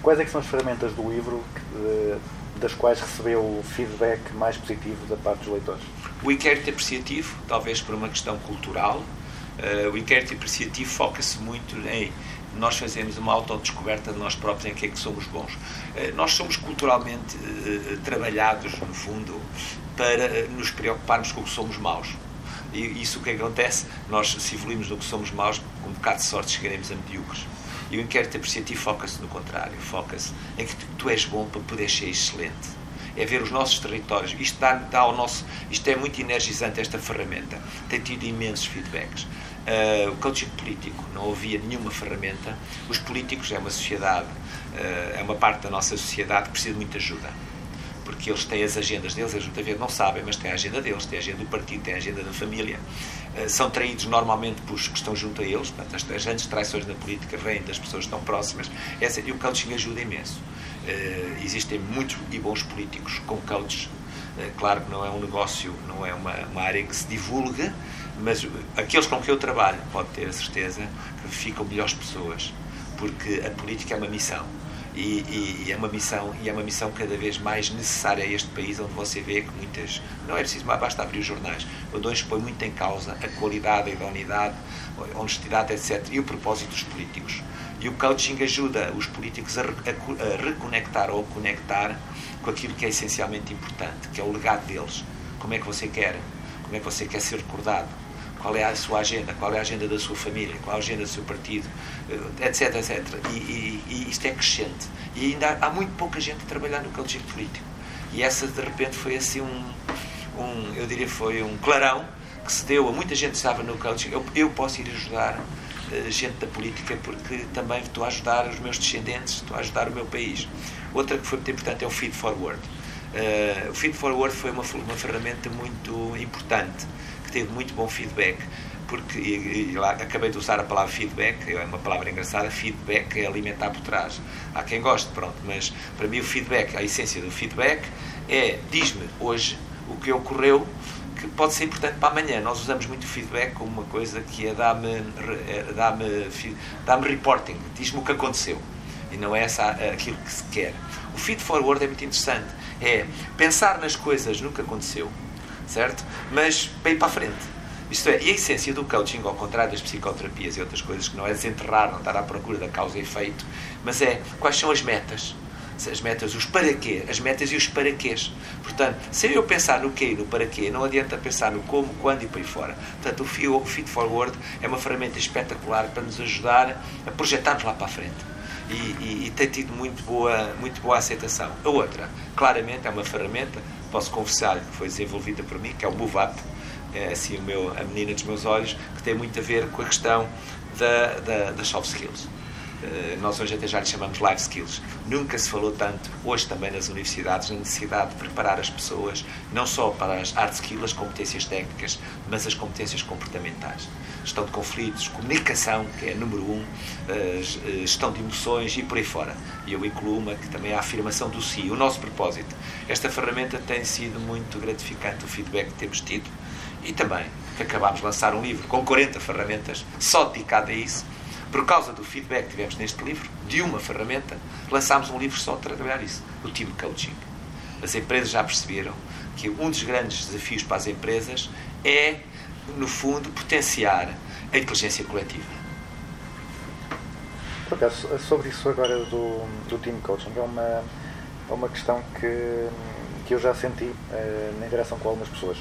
Quais é que são as ferramentas do livro que, eh, das quais recebeu o feedback mais positivo da parte dos leitores? O inquérito apreciativo, talvez por uma questão cultural, eh, o inquérito apreciativo foca-se muito em nós fazemos uma autodescoberta de nós próprios em que é que somos bons. Eh, nós somos culturalmente eh, trabalhados, no fundo, para eh, nos preocuparmos com o que somos maus. E isso o que acontece? Nós, se evoluímos no que somos maus, com um bocado de sorte chegaremos a medíocres. E o inquérito apreciativo foca-se no contrário, foca-se em que tu, és bom para poder ser excelente é ver os nossos territórios. Isto dá, dá ao nosso, isto é muito energizante esta ferramenta. Tem tido imensos feedbacks. Uh, o coaching político não havia nenhuma ferramenta. Os políticos é uma sociedade, uh, é uma parte da nossa sociedade que precisa de muita ajuda. Porque eles têm as agendas deles, eles muitas vezes não sabem, mas têm a agenda deles, têm a agenda do partido, têm a agenda da família. Uh, são traídos normalmente pelos que estão junto a eles, portanto, as, as grandes traições na política vêm das pessoas que estão próximas. Essa, e o coaching ajuda imenso. Existem muitos e bons políticos com coaches. Claro que não é um negócio, não é uma, uma área que se divulga, mas aqueles com que eu trabalho, pode ter a certeza que ficam melhores pessoas, porque a política é uma missão. E, e- e é uma missão e é uma missão cada vez mais necessária a este país onde você vê que muitas não é preciso mas basta abrir os jornais onde hoje põe muito em causa a qualidade a idoneidade a honestidade etc e o propósito dos políticos e o coaching ajuda os políticos a, a a reconectar ou a conectar com aquilo que é essencialmente importante, que é o legado deles. Como é que você quer? Como é que você quer ser recordado? Qual é a sua agenda? Qual é a agenda da sua família? Qual é a agenda do seu partido? Eh, Etc, etc. E, e- e isto é crescente. E ainda há muito pouca gente a trabalhar no coaching político. E essa, de repente, foi assim um, um eu diria, foi um clarão que se deu a muita gente que estava no coaching. Eu, eu posso ir ajudar eh, gente da política porque também estou a ajudar os meus descendentes, estou a ajudar o meu país. Outra que foi muito importante é o Feed Forward. Eh, o Feed Forward foi uma, uma ferramenta muito importante, teve muito bom feedback, porque, e, e lá acabei de usar a palavra feedback, é uma palavra engraçada, feedback é alimentar por trás. Há quem goste, pronto, mas para mim o feedback, a essência do feedback é, diz-me hoje o que ocorreu que pode ser importante para amanhã. Nós usamos muito feedback como uma coisa que é dar-me fi- dá-me reporting, diz-me o que aconteceu. E não é essa aquilo que se quer. O feed forward é muito interessante. É pensar nas coisas no que aconteceu, certo? Mas para ir para a frente. Isto é, e a essência do coaching, ao contrário das psicoterapias e outras coisas, que não é desenterrar, não estar à procura da causa e efeito, mas é quais são as metas, as metas, os para quê, as metas e os para quês. Portanto, se eu pensar no quê e no para quê, não adianta pensar no como, quando e por aí fora. Portanto, o Feed Forward é uma ferramenta espetacular para nos ajudar a projetarmos lá para a frente. E, e- e tem tido muito boa, muito boa aceitação. A outra, claramente, é uma ferramenta, posso confessar que foi desenvolvida por mim, que é o Move Up, é assim o meu, a menina dos meus olhos, que tem muito a ver com a questão da, da, das soft skills. Eh, nós hoje até já lhe chamamos life skills. Nunca se falou tanto, hoje também nas universidades, na necessidade de preparar as pessoas, não só para as hard skills, as competências técnicas, mas as competências comportamentais. Gestão de conflitos, comunicação, que é número um, eh, gestão de emoções e por aí fora. E eu incluo uma que também é a afirmação do si, o nosso propósito. Esta ferramenta tem sido muito gratificante, o feedback que temos tido. E também que acabámos de lançar um livro com 40 ferramentas só dedicado a isso por causa do feedback que tivemos neste livro, de uma ferramenta, lançámos um livro só para trabalhar isso, o Team Coaching. As empresas já perceberam que um dos grandes desafios para as empresas é, no fundo, potenciar a inteligência coletiva. Sobre isso agora do, do team coaching, é uma, é uma questão que, que eu já senti eh, na interação com algumas pessoas.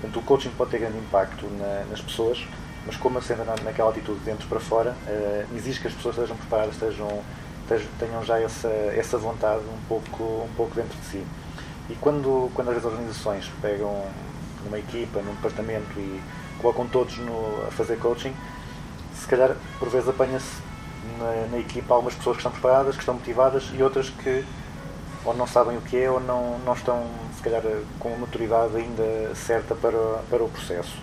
Portanto, o coaching pode ter grande impacto na- nas pessoas, mas como sendo na, naquela atitude de dentro para fora, eh, exige que as pessoas estejam preparadas, estejam- tenham já essa, essa vontade um pouco, um pouco dentro de si. E quando, quando as organizações pegam numa equipa, num departamento e colocam todos no, a fazer coaching, se calhar por vezes apanha-se na, na equipa algumas pessoas que estão preparadas, que estão motivadas e outras que ou não sabem o que é ou não, não estão, se calhar, com a maturidade ainda certa para, para o processo.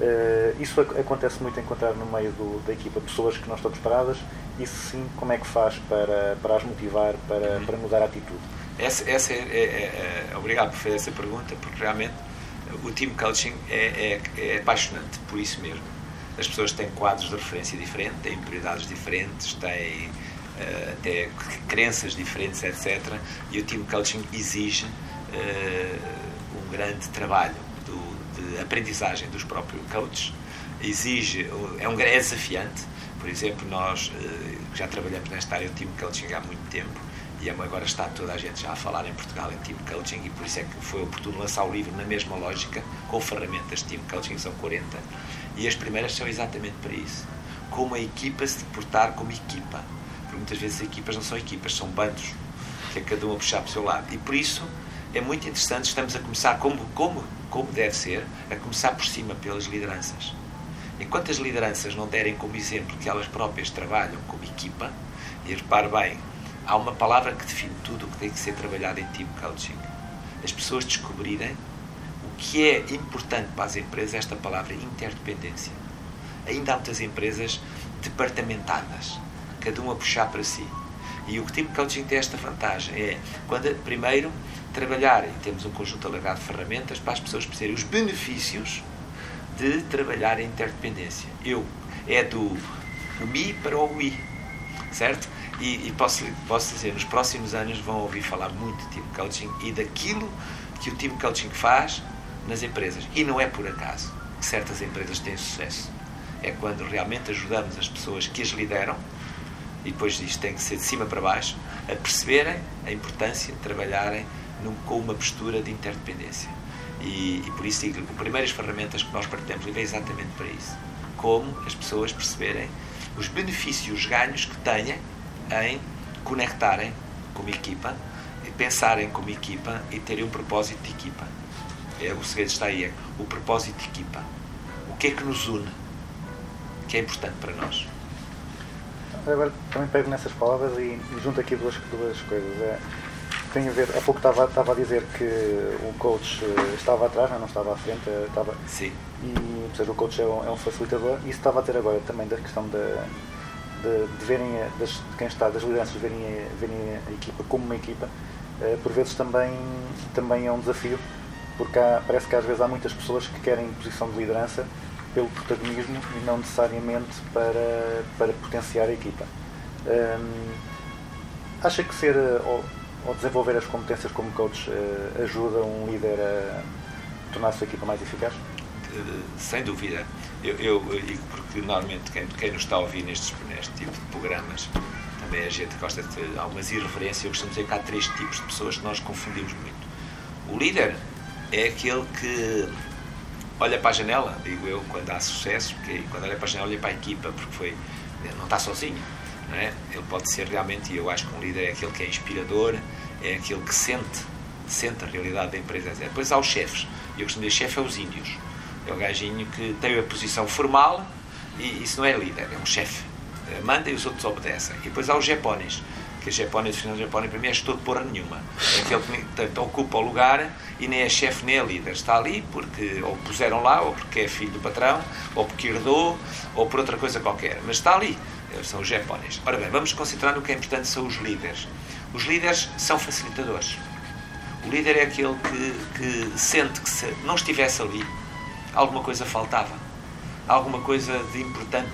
Eh, isso ac- acontece muito encontrar no meio do- da equipa pessoas que não estão preparadas e sim, como é que faz para, para as motivar, para, para mudar a atitude? Essa, essa é, é- é- obrigado por fazer essa pergunta, porque realmente o team coaching é, é- é apaixonante por isso mesmo. As pessoas têm quadros de referência diferentes, têm prioridades diferentes, têm eh, até crenças diferentes, etc. E o team coaching exige eh, um grande trabalho aprendizagem dos próprios coaches, exige, é, um, é desafiante. Por exemplo, nós eh, já trabalhamos nesta área do team coaching há muito tempo e agora está toda a gente já a falar em Portugal em team coaching e por isso é que foi oportuno lançar o livro na mesma lógica, com ferramentas de team coaching, são 40. E as primeiras são exatamente para isso. Como a equipa se portar como equipa. Porque muitas vezes as equipas não são equipas, são bandos, que é cada um a puxar para o seu lado. E por isso é muito interessante, estamos a começar como, como, como deve ser, a começar por cima pelas lideranças. Enquanto as lideranças não derem como exemplo que elas próprias trabalham como equipa, e repare bem, há uma palavra que define tudo o que tem que ser trabalhado em team coaching. As pessoas descobrirem o que é importante para as empresas, esta palavra interdependência. Ainda há muitas empresas departamentadas, cada um a puxar para si. E o team coaching tem esta vantagem é, quando primeiro trabalhar, e temos um conjunto alargado de ferramentas para as pessoas perceberem os benefícios de trabalhar em interdependência. Eu, é do mi para o we, certo? E, e posso, posso dizer, nos próximos anos vão ouvir falar muito de team coaching e daquilo que o team coaching faz nas empresas. E não é por acaso que certas empresas têm sucesso. É quando realmente ajudamos as pessoas que as lideram, e depois disto tem que ser de cima para baixo, a perceberem a importância de trabalharem num, com uma postura de interdependência. E, e por isso digo, as primeiras ferramentas que nós partilhamos é exatamente para isso. Como as pessoas perceberem os benefícios, os ganhos que têm em conectarem como equipa, e pensarem como equipa e terem um propósito de equipa. É, o segredo está aí, é o propósito de equipa. O que é que nos une? Que é importante para nós. Agora também pego nessas palavras e, junto aqui duas, duas coisas. É, tem a ver, há pouco estava, estava a dizer que o coach eh, estava atrás, não, estava à frente, eh, estava, Sim. e ou seja, o coach é um, é um facilitador e isso estava a ter agora também da questão da, de, de verem das, de quem está, das lideranças verem, a- verem a equipa como uma equipa, eh, por vezes também, também é um desafio, porque há- parece que às vezes há muitas pessoas que querem posição de liderança pelo protagonismo e não necessariamente para, para potenciar a equipa. Hum, acha que ser ou, ou desenvolver as competências como coach eh, ajuda um líder a tornar a sua equipa mais eficaz? Eh, sem dúvida. Eu, eu digo porque normalmente quem, quem nos está a ouvir nestes, neste tipo de programas também a gente gosta de algumas irreverências. Eu costumo dizer que há três tipos de pessoas que nós confundimos muito. O líder é aquele que olha para a janela, digo eu, quando há sucesso, porque quando olha para a janela olha para a equipa, porque foi, não está sozinho. Não é? Ele pode ser realmente, e eu acho que um líder é aquele que é inspirador, é aquele que sente, sente a realidade da empresa. Depois há os chefes. Eu costumo dizer chefe é os índios. É o gajinho que tem a posição formal e isso não é líder, é um chefe. eh, manda e os outros obedecem. E depois há os japones, que os japones, o Fernando Japone para mim é gestor de porra nenhuma. É aquele que portanto, ocupa o lugar e nem é chefe nem é líder. Está ali porque ou puseram lá, ou porque é filho do patrão, ou porque herdou, ou por outra coisa qualquer. Mas está ali. São os japones. Ora bem, vamos concentrar no que é importante, são os líderes. Os líderes são facilitadores. O líder é aquele que, que sente que se não estivesse ali, alguma coisa faltava. Alguma coisa de importante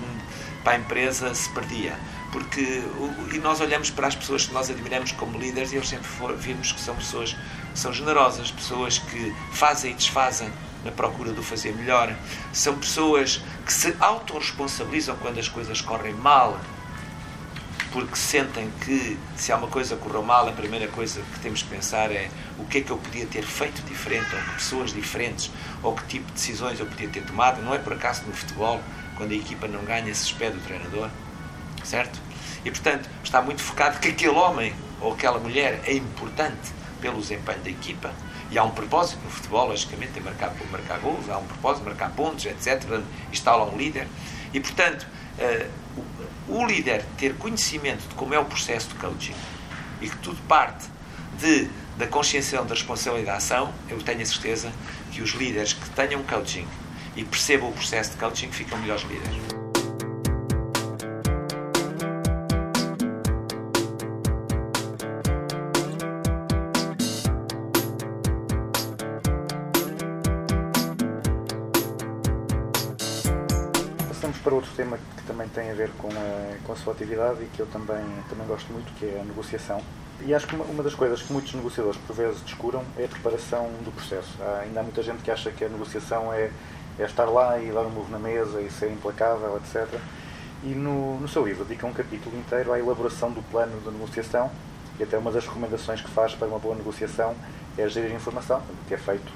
para a empresa se perdia. Porque, e nós olhamos para as pessoas que nós admiramos como líderes e eles sempre for- vimos que são pessoas que são generosas, pessoas que fazem e desfazem na procura do fazer melhor. São pessoas que se autorresponsabilizam quando as coisas correm mal, porque sentem que se há uma coisa correu mal, a primeira coisa que temos que pensar é o que é que eu podia ter feito diferente, ou que pessoas diferentes, ou que tipo de decisões eu podia ter tomado. Não é por acaso no futebol, quando a equipa não ganha, se despede o treinador, certo? E portanto está muito focado que aquele homem ou aquela mulher é importante pelo desempenho da equipa. E há um propósito no futebol, logicamente, tem marcar, marcar gols, há um propósito, marcar pontos, etc. Lá um líder. E portanto, eh, o, o líder ter conhecimento de como é o processo de coaching e que tudo parte de, da conscienciação da responsabilidade da ação, eu tenho a certeza que os líderes que tenham coaching e percebam o processo de coaching ficam melhores líderes. A, sua atividade e que eu também, também gosto muito, que é a negociação. E acho que uma, uma das coisas que muitos negociadores por vezes descuram é a preparação do processo. Há, ainda há muita gente que acha que a negociação é, é estar lá e dar um move na mesa e ser implacável, etc. E no, no seu livro dedica um capítulo inteiro à elaboração do plano de negociação e até uma das recomendações que faz para uma boa negociação é gerir a informação, que é feito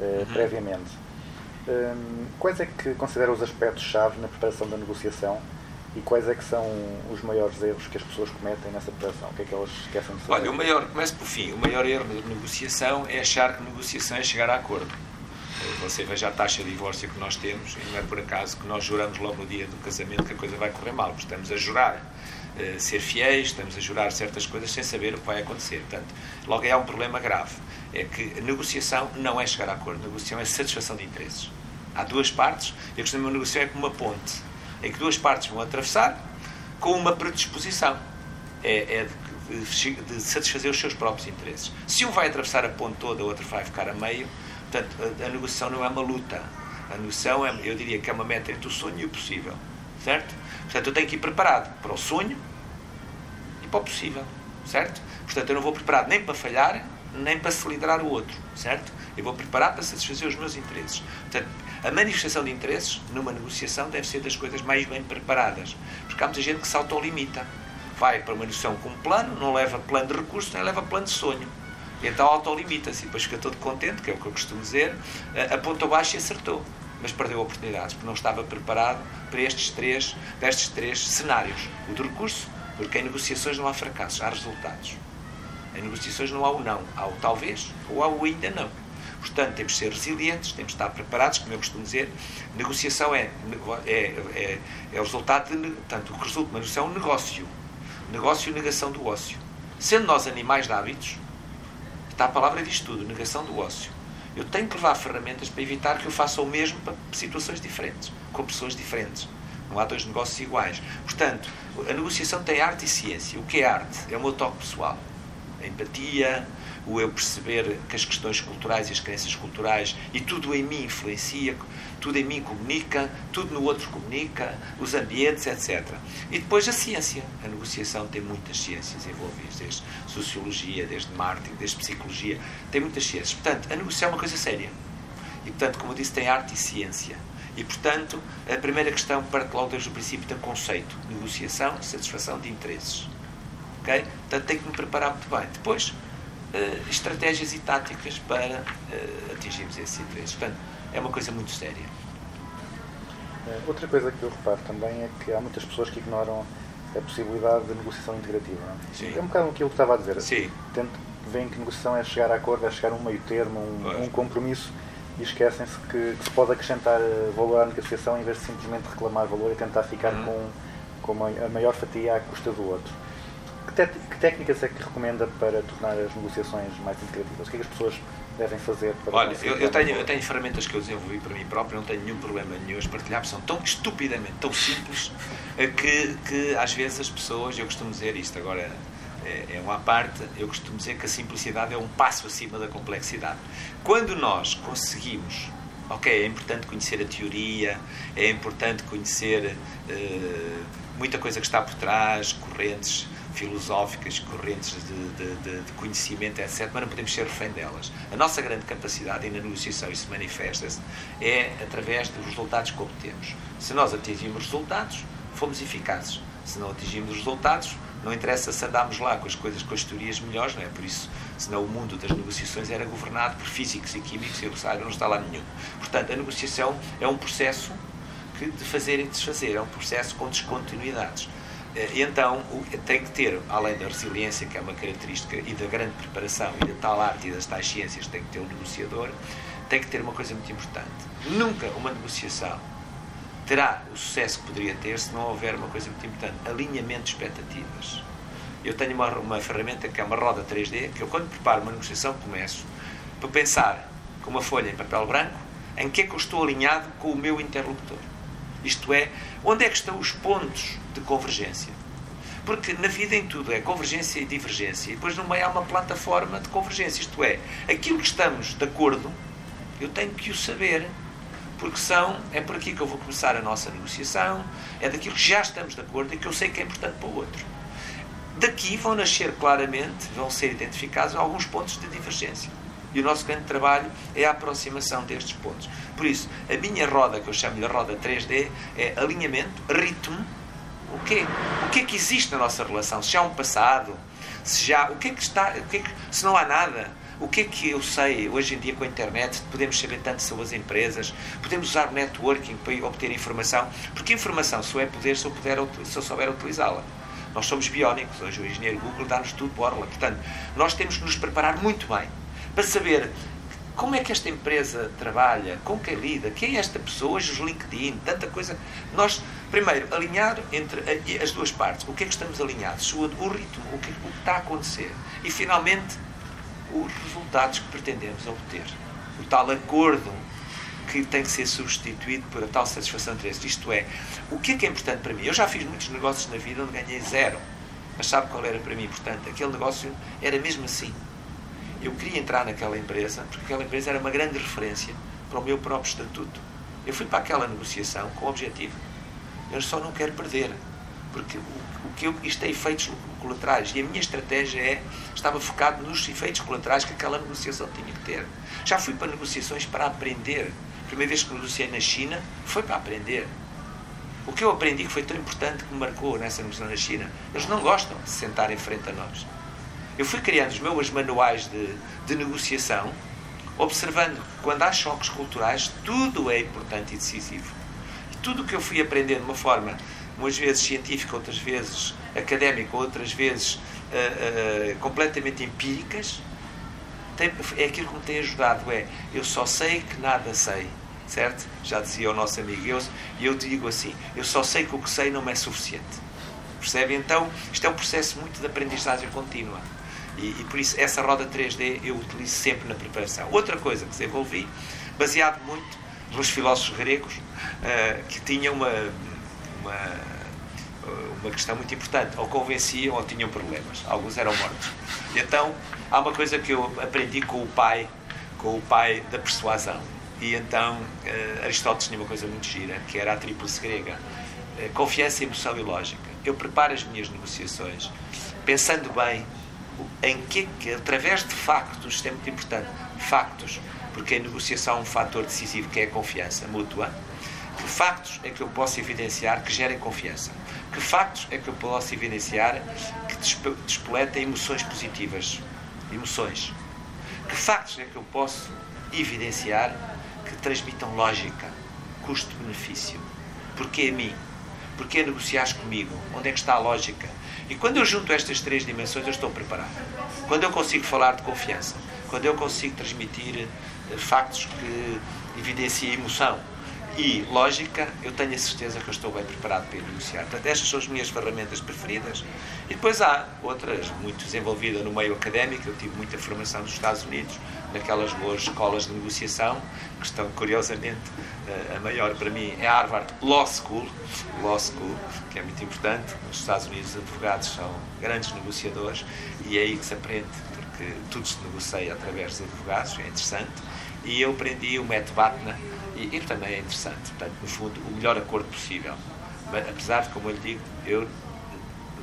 eh, previamente. Hum, quais é que considera os aspectos-chave na preparação da negociação e quais é que são os maiores erros que as pessoas cometem nessa preparação? O que é que elas esquecem de fazer? Olha, o maior, começo por fim, o maior erro de negociação é achar que negociação é chegar a acordo. Você veja a taxa de divórcio que nós temos, e não é por acaso que nós juramos logo no dia do casamento que a coisa vai correr mal, porque estamos a jurar eh, ser fiéis, estamos a jurar certas coisas sem saber o que vai acontecer. Portanto, logo aí há um problema grave. É que a negociação não é chegar a acordo, a negociação é satisfação de interesses. Há duas partes, eu costumo uma negociação é como uma ponte, em que duas partes vão atravessar com uma predisposição. É, é de, de- satisfazer os seus próprios interesses. Se um vai atravessar a ponte toda, o outro vai ficar a meio, portanto, a, a negociação não é uma luta. A negociação, é, eu diria que é uma meta entre o sonho e o possível. Certo? Portanto, eu tenho que ir preparado para o sonho e para o possível. Certo? Portanto, eu não vou preparado nem para falhar, nem para se liderar o outro. Certo? Eu vou preparar para satisfazer os meus interesses. Portanto, a manifestação de interesses numa negociação deve ser das coisas mais bem preparadas. Porque há muita gente que se autolimita. Vai para uma negociação com um plano, não leva plano de recurso, nem leva plano de sonho. E então autolimita-se e depois fica todo contente, que é o que eu costumo dizer, eh, apontou baixo e acertou. Mas perdeu oportunidades, porque não estava preparado para estes três, destes três cenários. O de recurso, porque em negociações não há fracassos, há resultados. Em negociações não há o não, há o talvez ou há o ainda não. Portanto, temos de ser resilientes, temos de estar preparados, como eu costumo dizer. Negociação é, é, é, é o resultado de. Portanto, o que resulta de uma negociação é um negócio. Negócio negação do ócio. Sendo nós animais de hábitos, está a palavra diz tudo, negação do ócio. Eu tenho que levar ferramentas para evitar que eu faça o mesmo para situações diferentes, com pessoas diferentes. Não há dois negócios iguais. Portanto, a negociação tem arte e ciência. O que é arte? É o meu toque pessoal. A empatia, o eu perceber que as questões culturais e as crenças culturais e tudo em mim influencia, tudo em mim comunica, tudo no outro comunica, os ambientes, etc. E depois a ciência. A negociação tem muitas ciências envolvidas, desde sociologia, desde marketing, desde psicologia, tem muitas ciências. Portanto, a negociação é uma coisa séria. E, portanto, como eu disse, tem arte e ciência. E, portanto, a primeira questão parte logo desde o princípio do conceito. Negociação satisfação de interesses. Ok? Portanto, tenho que me preparar muito bem. Depois, estratégias e táticas para eh, atingirmos esses interesses. Portanto, é uma coisa muito séria. Eh, Outra coisa que eu reparo também é que há muitas pessoas que ignoram a possibilidade de negociação integrativa. é? Um bocado aquilo que estava a dizer. Sim. Tento, veem que negociação é chegar a acordo, é chegar a um meio termo, um, um compromisso e esquecem-se que, que se pode acrescentar eh, valor à negociação em vez de simplesmente reclamar valor e tentar ficar Uhum. com, com a maior fatia à custa do outro. Que, técnicas é que recomenda para tornar as negociações mais integrativas? O que é que as pessoas devem fazer para Olha, eu, eu tenho, eu tenho ferramentas que eu desenvolvi para mim próprio, não tenho nenhum problema nenhum a partilhar, porque são tão estupidamente, tão simples, eh, que, que às vezes as pessoas, eu costumo dizer isto agora é, é uma parte, eu costumo dizer que a simplicidade é um passo acima da complexidade. Quando nós conseguimos, ok, é importante conhecer a teoria, é importante conhecer eh, muita coisa que está por trás, correntes filosóficas, correntes de, de- de- conhecimento, etc., mas não podemos ser refém delas. A nossa grande capacidade, e na negociação isso manifesta-se, é através dos resultados que obtemos. Se nós atingimos resultados, fomos eficazes. Se não atingimos os resultados, não interessa se andarmos lá com as coisas, com as teorias melhores, não é? Por isso, senão o mundo das negociações era governado por físicos e químicos e eu saiba, não está lá nenhum. Portanto, a negociação é um processo que de fazer e desfazer, é um processo com descontinuidades. Eh, então tem que ter, além da resiliência, que é uma característica, e da grande preparação, e da tal arte e das tais ciências tem que ter um negociador, tem que ter uma coisa muito importante. Nunca uma negociação terá o sucesso que poderia ter se não houver uma coisa muito importante: alinhamento de expectativas. Eu tenho uma, uma ferramenta que é uma roda 3D, que eu, quando preparo uma negociação, começo por pensar com uma folha em papel branco em que é que eu estou alinhado com o meu interlocutor. Isto é, onde é que estão os pontos de convergência? Porque na vida em tudo é convergência e divergência, e depois no meio há uma plataforma de convergência. Isto é, aquilo que estamos de acordo, eu tenho que o saber, porque são, é por aqui que eu vou começar a nossa negociação, é daquilo que já estamos de acordo e que eu sei que é importante para o outro. Daqui vão nascer claramente, vão ser identificados alguns pontos de divergência. E o nosso grande trabalho é a aproximação destes pontos. Por isso, a minha roda, que eu chamo de roda 3D, é alinhamento, ritmo, o quê? O que é que existe na nossa relação? Se já há um passado, se já, o que é que está, o que é que, se não há nada, o que é que eu sei hoje em dia com a internet? Podemos saber tanto sobre as empresas, podemos usar o networking para obter informação, porque informação só é poder se eu, puder, se eu souber utilizá-la. Nós somos biónicos, hoje o engenheiro Google dá-nos tudo borla. Portanto, nós temos que nos preparar muito bem para saber como é que esta empresa trabalha, com quem lida, quem é esta pessoa, hoje os LinkedIn, tanta coisa. Nós, primeiro, alinhar entre as duas partes. O que é que estamos alinhados? O, o ritmo, o que, o que está a acontecer. E, finalmente, os resultados que pretendemos obter. O tal acordo que tem que ser substituído por a tal satisfação de interesse. Isto é, o que é que é importante para mim? Eu já fiz muitos negócios na vida onde ganhei zero. Mas sabe qual era para mim importante? Aquele negócio era mesmo assim. Eu queria entrar naquela empresa, porque aquela empresa era uma grande referência para o meu próprio estatuto. Eu fui para aquela negociação com o objetivo. Eu só não quero perder. Porque o, o que eu, isto tem efeitos colaterais. E a minha estratégia é, estava focado nos efeitos colaterais que aquela negociação tinha que ter. Já fui para negociações para aprender. A primeira vez que negociei na China foi para aprender. O que eu aprendi que foi tão importante que me marcou nessa negociação na China, eles não gostam de se sentar em frente a nós. Eu fui criando os meus manuais de, de negociação, observando que quando há choques culturais, tudo é importante e decisivo. Tudo o que eu fui aprendendo de uma forma, umas vezes científica, outras vezes académica, outras vezes ah, ah, completamente empíricas, tem- é aquilo que me tem ajudado. É, eu só sei que nada sei. Certo? Já dizia o nosso amigo eu, e eu digo assim: eu só sei que o que sei não é suficiente. Percebe? Então, isto é um processo muito de aprendizagem contínua. E, e por isso, essa roda 3D eu utilizo sempre na preparação. Outra coisa que desenvolvi, baseado muito nos filósofos gregos, eh, que tinham uma, uma, uma questão muito importante. Ou convenciam ou tinham problemas. Alguns eram mortos. Então, há uma coisa que eu aprendi com o pai, com o pai da persuasão. E então, eh, Aristóteles tinha uma coisa muito gira, que era a tríplice grega. Eh, confiança, emoção e lógica. Eu preparo as minhas negociações pensando bem em que, que, através de factos, isto é muito importante, factos, porque a negociação é um fator decisivo que é a confiança mútua. Que factos é que eu posso evidenciar que gerem confiança? Que factos é que eu posso evidenciar que despoletem emoções positivas? Emoções. Que factos é que eu posso evidenciar que transmitam lógica, custo-benefício? Porquê a mim? Porquê negociares comigo? Onde é que está a lógica? E quando eu junto estas três dimensões, eu estou preparado. Quando eu consigo falar de confiança, quando eu consigo transmitir factos que evidenciem emoção e lógica, eu tenho a certeza que eu estou bem preparado para negociar. Portanto, estas são as minhas ferramentas preferidas. E depois há outras, muito desenvolvidas no meio académico. Eu tive muita formação nos Estados Unidos, naquelas boas escolas de negociação, que estão, curiosamente, eh, a maior para mim é Harvard Law School, Law School, que é muito importante. Nos Estados Unidos, os advogados são grandes negociadores e é aí que se aprende, porque tudo se negocia através dos advogados, é interessante. E eu aprendi o método BATNA e, e também é interessante. Portanto, no fundo, o melhor acordo possível. Mas, apesar de, como eu lhe digo, eu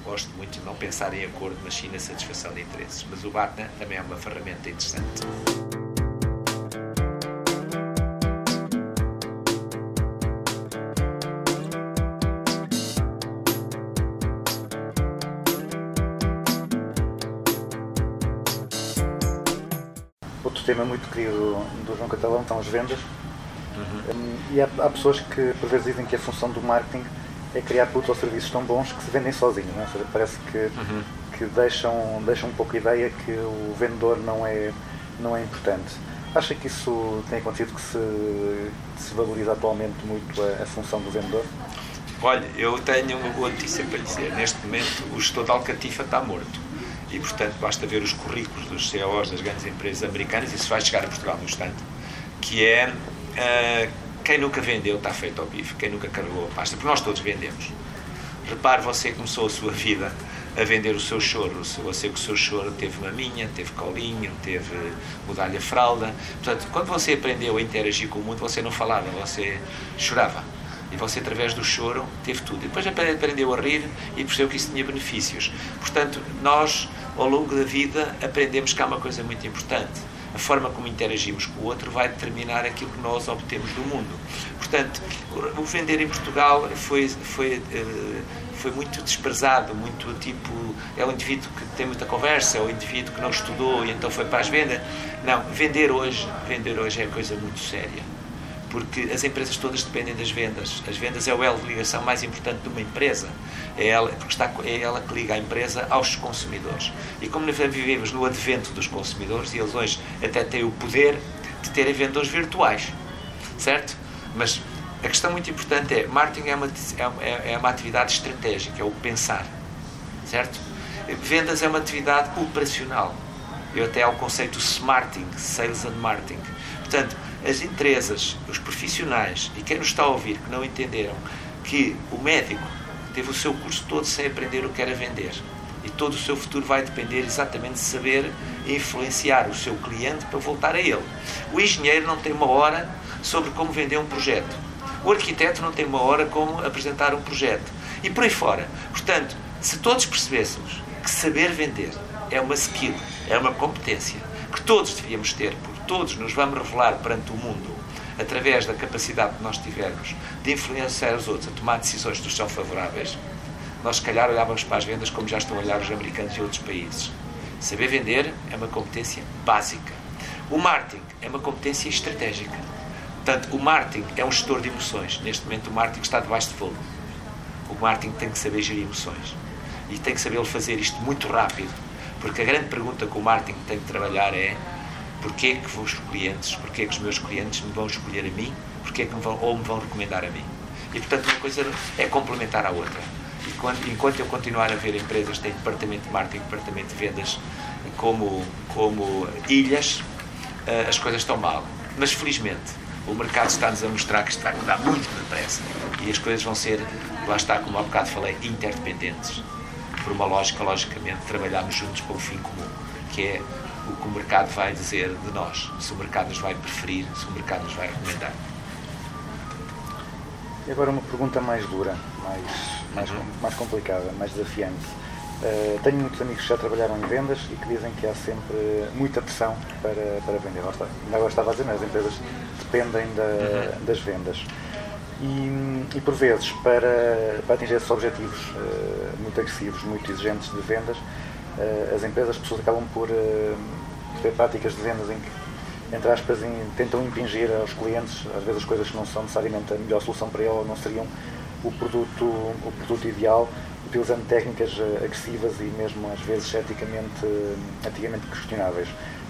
gosto muito de não pensar em acordo, mas sim na satisfação de interesses. Mas o BATNA também é uma ferramenta interessante. Tema muito querido do João Catalão são as vendas. Hum, E há, há pessoas que por vezes dizem que a função do marketing é criar produtos ou serviços tão bons que se vendem sozinhos. Não é? Seja, parece que, que deixam, deixam um pouco a ideia que o vendedor não é, não é importante. Acha que isso tem acontecido, que se, que se valoriza atualmente muito a, a função do vendedor? Olha, eu tenho uma boa notícia para lhe dizer. Neste momento, o gestor de Alcatifa está morto. E, portanto, basta ver os currículos dos CEOs das grandes empresas americanas, isso vai chegar a Portugal no instante, que é ah, quem nunca vendeu está feito ao bife, quem nunca carregou a pasta, porque nós todos vendemos. Repare, você começou a sua vida a vender o seu choro. Sei que o seu choro teve maminha, teve colinho, teve mudar-lhe a fralda. Portanto, quando você aprendeu a interagir com o mundo, você não falava, você chorava. E você, através do choro, teve tudo. E depois apre- aprendeu a rir e percebeu que isso tinha benefícios. Portanto, nós, ao longo da vida, aprendemos que há uma coisa muito importante. A forma como interagimos com o outro vai determinar aquilo que nós obtemos do mundo. Portanto, o o vender em Portugal foi, foi, eh, foi muito desprezado, muito tipo, é o indivíduo que tem muita conversa, é o indivíduo que não estudou e então foi para as vendas. Não, vender hoje, vender hoje é coisa muito séria porque as empresas todas dependem das vendas. As vendas é o elo de ligação mais importante de uma empresa. É ela, porque está, é ela que liga a empresa aos consumidores. E como vivemos no advento dos consumidores, e eles hoje até têm o poder de terem vendedores virtuais, certo? Mas a questão muito importante é, marketing é uma, é, é uma atividade estratégica, é o pensar, certo? Vendas é uma atividade operacional. Eu até há o conceito smarting, sales and marketing. Portanto, as empresas, os profissionais e quem nos está a ouvir que não entenderam que o médico teve o seu curso todo sem aprender o que era vender. E todo o seu futuro vai depender exatamente de saber influenciar o seu cliente para voltar a ele. O engenheiro não tem uma hora sobre como vender um projeto. O arquiteto não tem uma hora como apresentar um projeto. E por aí fora. Portanto, se todos percebêssemos que saber vender é uma skill, é uma competência que todos devíamos ter, todos nos vamos revelar perante o mundo através da capacidade que nós tivermos de influenciar os outros a tomar decisões que nos são favoráveis, nós se calhar olhávamos para as vendas como já estão a olhar os americanos e outros países. Saber vender é uma competência básica. O marketing é uma competência estratégica. Portanto, o marketing é um gestor de emoções. Neste momento, o marketing está debaixo de fogo. O marketing tem que saber gerir emoções. E tem que saber fazer isto muito rápido. Porque a grande pergunta que o marketing tem que trabalhar é porquê que os clientes, porquê que os meus clientes me vão escolher a mim, porquê que me vão, ou me vão recomendar a mim. E, portanto, uma coisa é complementar à outra. E quando, enquanto eu continuar a ver empresas que têm departamento de marketing, departamento de vendas como, como ilhas, eh, as coisas estão mal. Mas, felizmente, o mercado está-nos a mostrar que isto vai mudar muito depressa. E as coisas vão ser, lá está, como há bocado falei, interdependentes. Por uma lógica, logicamente, trabalharmos juntos para um fim comum, que é o que o mercado vai dizer de nós. Se o mercado nos vai preferir, se o mercado nos vai recomendar. E agora uma pergunta mais dura, mais, mais, Uhum. mais complicada, mais desafiante. Eh, tenho muitos amigos que já trabalharam em vendas e que dizem que há sempre muita pressão para, para vender. Está. Ainda agora estava a dizer, mas as empresas dependem da- Uhum. das vendas. E, e por vezes, para, para atingir esses objetivos eh, muito agressivos, muito exigentes de vendas, as empresas, as pessoas acabam por eh, ter práticas de vendas em que, entre aspas, tentam impingir aos clientes, às vezes, as coisas que não são necessariamente a melhor solução para ele ou não seriam o produto, o produto ideal, utilizando técnicas eh, agressivas e mesmo às vezes eticamente, eh, eticamente questionáveis.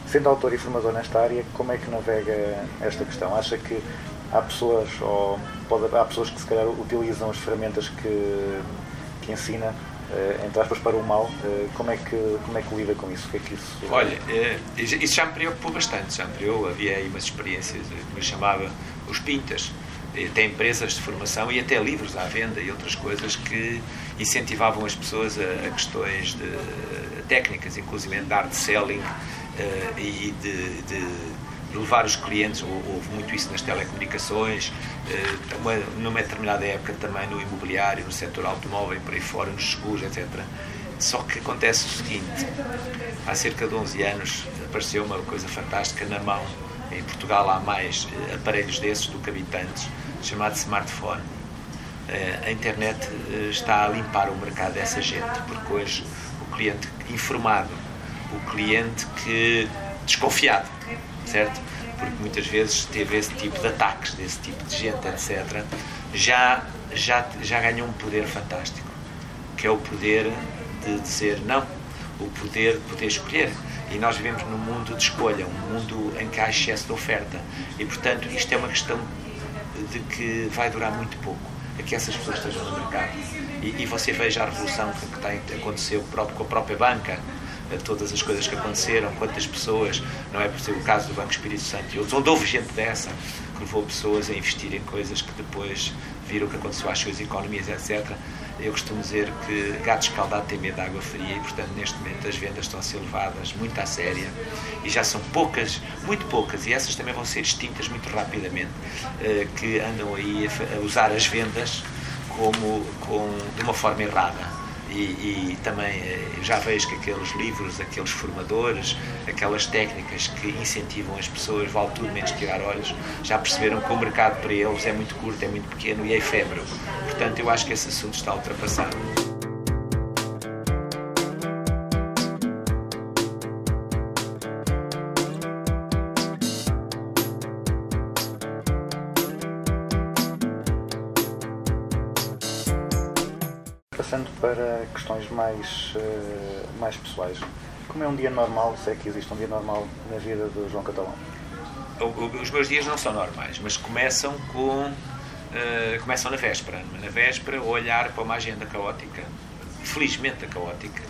Sendo autor e formador nesta área, como é que navega esta questão? Acha que há pessoas, ou pode, há pessoas que se calhar utilizam as ferramentas que, que ensina, eh, entre aspas, para o mal. Eh, como, é que, como é que lida com isso? O que é que isso... Olha, eh, isso já me preocupou bastante, já me preocupou. Havia aí umas experiências eh, que me chamava os pintas, eh, até empresas de formação e até livros à venda e outras coisas que incentivavam as pessoas a, questões de técnicas, inclusive de art selling eh, e de levar os clientes, hou- houve muito isso nas telecomunicações, eh, uma, numa determinada época também no imobiliário, no setor automóvel, por aí fora, nos seguros, etc. Só que acontece o seguinte, há cerca de 11 anos apareceu uma coisa fantástica na mão, em Portugal há mais eh, aparelhos desses do que habitantes, chamado smartphone. Eh, a internet está a limpar o mercado dessa gente, porque hoje o cliente informado, o cliente que desconfiado, certo? Porque muitas vezes teve esse tipo de ataques, desse tipo de gente, etc., já, já, já ganhou um poder fantástico, que é o poder de dizer não, o poder de poder escolher. E nós vivemos num mundo de escolha, um mundo em que há excesso de oferta. E, portanto, isto é uma questão de que vai durar muito pouco, a que essas pessoas estejam no mercado. E, e você veja a revolução que, que tem, aconteceu próprio, com a própria banca, todas as coisas que aconteceram, quantas pessoas, não é por ser o caso do Banco Espírito Santo e outros, onde houve gente dessa, que levou pessoas a investir em coisas que depois viram o que aconteceu às suas economias, etc. Eu costumo dizer que gato escaldado tem medo de água fria e, portanto, neste momento as vendas estão a ser levadas muito à séria e já são poucas, muito poucas, e essas também vão ser extintas muito rapidamente, eh, que andam aí a usar as vendas como, com, de uma forma errada. E, e também eh, já vejo que aqueles livros, aqueles formadores, aquelas técnicas que incentivam as pessoas, vale tudo menos tirar olhos, já perceberam que o mercado para eles é muito curto, é muito pequeno e é efêmero. Portanto, eu acho que esse assunto está ultrapassado. Questões mais, eh, mais pessoais. Como é um dia normal, se é que existe um dia normal na vida do João Catalão? Os meus dias não são normais, mas começam com. eh, começam na véspera. Na véspera, olhar para uma agenda caótica, felizmente caótica.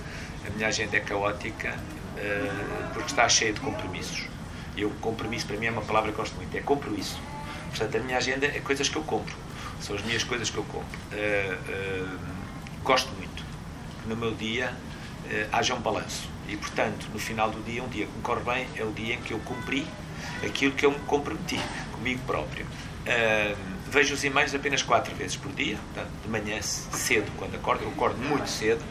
A minha agenda é caótica eh, porque está cheia de compromissos. E o compromisso, para mim, é uma palavra que gosto muito: é compromisso. Portanto, a minha agenda é coisas que eu compro. São as minhas coisas que eu compro. Eh, gosto muito no meu dia eh, haja um balanço. E, portanto, no final do dia, um dia que me corre bem, é o dia em que eu cumpri aquilo que eu me comprometi comigo próprio. Ah, vejo os e-mails apenas quatro vezes por dia, portanto, de manhã cedo, quando acordo, eu acordo muito cedo.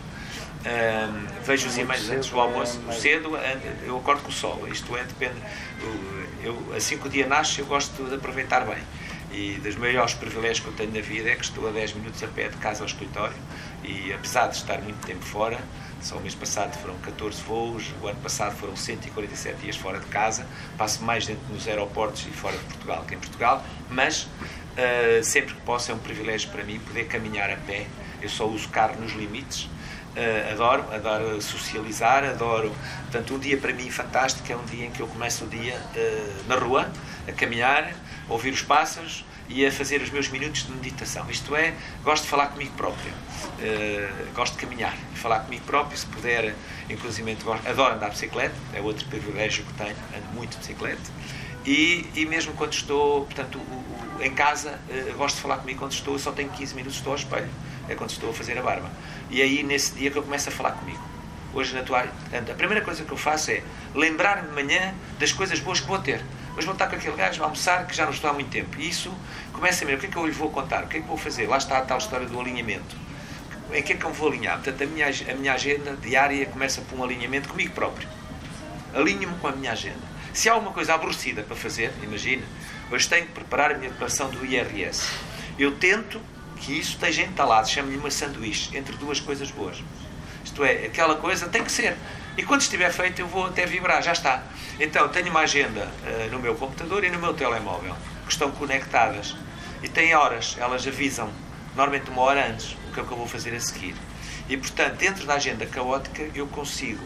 Ah, vejo os e-mails antes do almoço, cedo, eu acordo com o sol. Isto é, depende. Eu- assim que o dia nasce, eu gosto de aproveitar bem. E dos maiores privilégios que eu tenho na vida é que estou a 10 minutos a pé de casa ao escritório e apesar de estar muito tempo fora, só o mês passado foram 14 voos, o ano passado foram 147 dias fora de casa, passo mais dentro nos aeroportos e fora de Portugal que em Portugal, mas ah, sempre que posso é um privilégio para mim poder caminhar a pé. Eu só uso carro nos limites, Uh, adoro, adoro socializar, adoro. Portanto, um dia para mim fantástico é um dia em que eu começo o dia uh, na rua, a caminhar, a ouvir os pássaros e a fazer os meus minutos de meditação. Isto é, gosto de falar comigo próprio, uh, gosto de caminhar, falar comigo próprio, se puder, inclusive adoro andar de bicicleta, é outro privilégio que tenho, ando muito de bicicleta. E, e mesmo quando estou, portanto, o- o- em casa, eh, gosto de falar comigo quando estou, eu só tenho 15 minutos, estou ao espelho, é quando estou a fazer a barba. E aí, nesse dia que eu começo a falar comigo. Hoje, na tua, portanto, a primeira coisa que eu faço é lembrar-me de manhã das coisas boas que vou ter. Mas vou estar com aquele gajo a almoçar que já não estou há muito tempo. E isso começa a ver o que é que eu lhe vou contar, o que é que vou fazer. Lá está a tal história do alinhamento. Em que é que eu vou alinhar? Portanto, a minha, a minha agenda diária começa por um alinhamento comigo próprio alinho-me com a minha agenda. Se há alguma coisa aborrecida para fazer, imagina, hoje tenho que preparar a minha declaração do IRS. Eu tento que isso esteja entalado, chamo-lhe uma sanduíche, entre duas coisas boas. Isto é, aquela coisa tem que ser. E quando estiver feito, eu vou até vibrar, já está. Então, tenho uma agenda eh, no meu computador e no meu telemóvel, que estão conectadas. E tem horas, elas avisam, normalmente uma hora antes, o que é que eu vou fazer a seguir. E, portanto, dentro da agenda caótica, eu consigo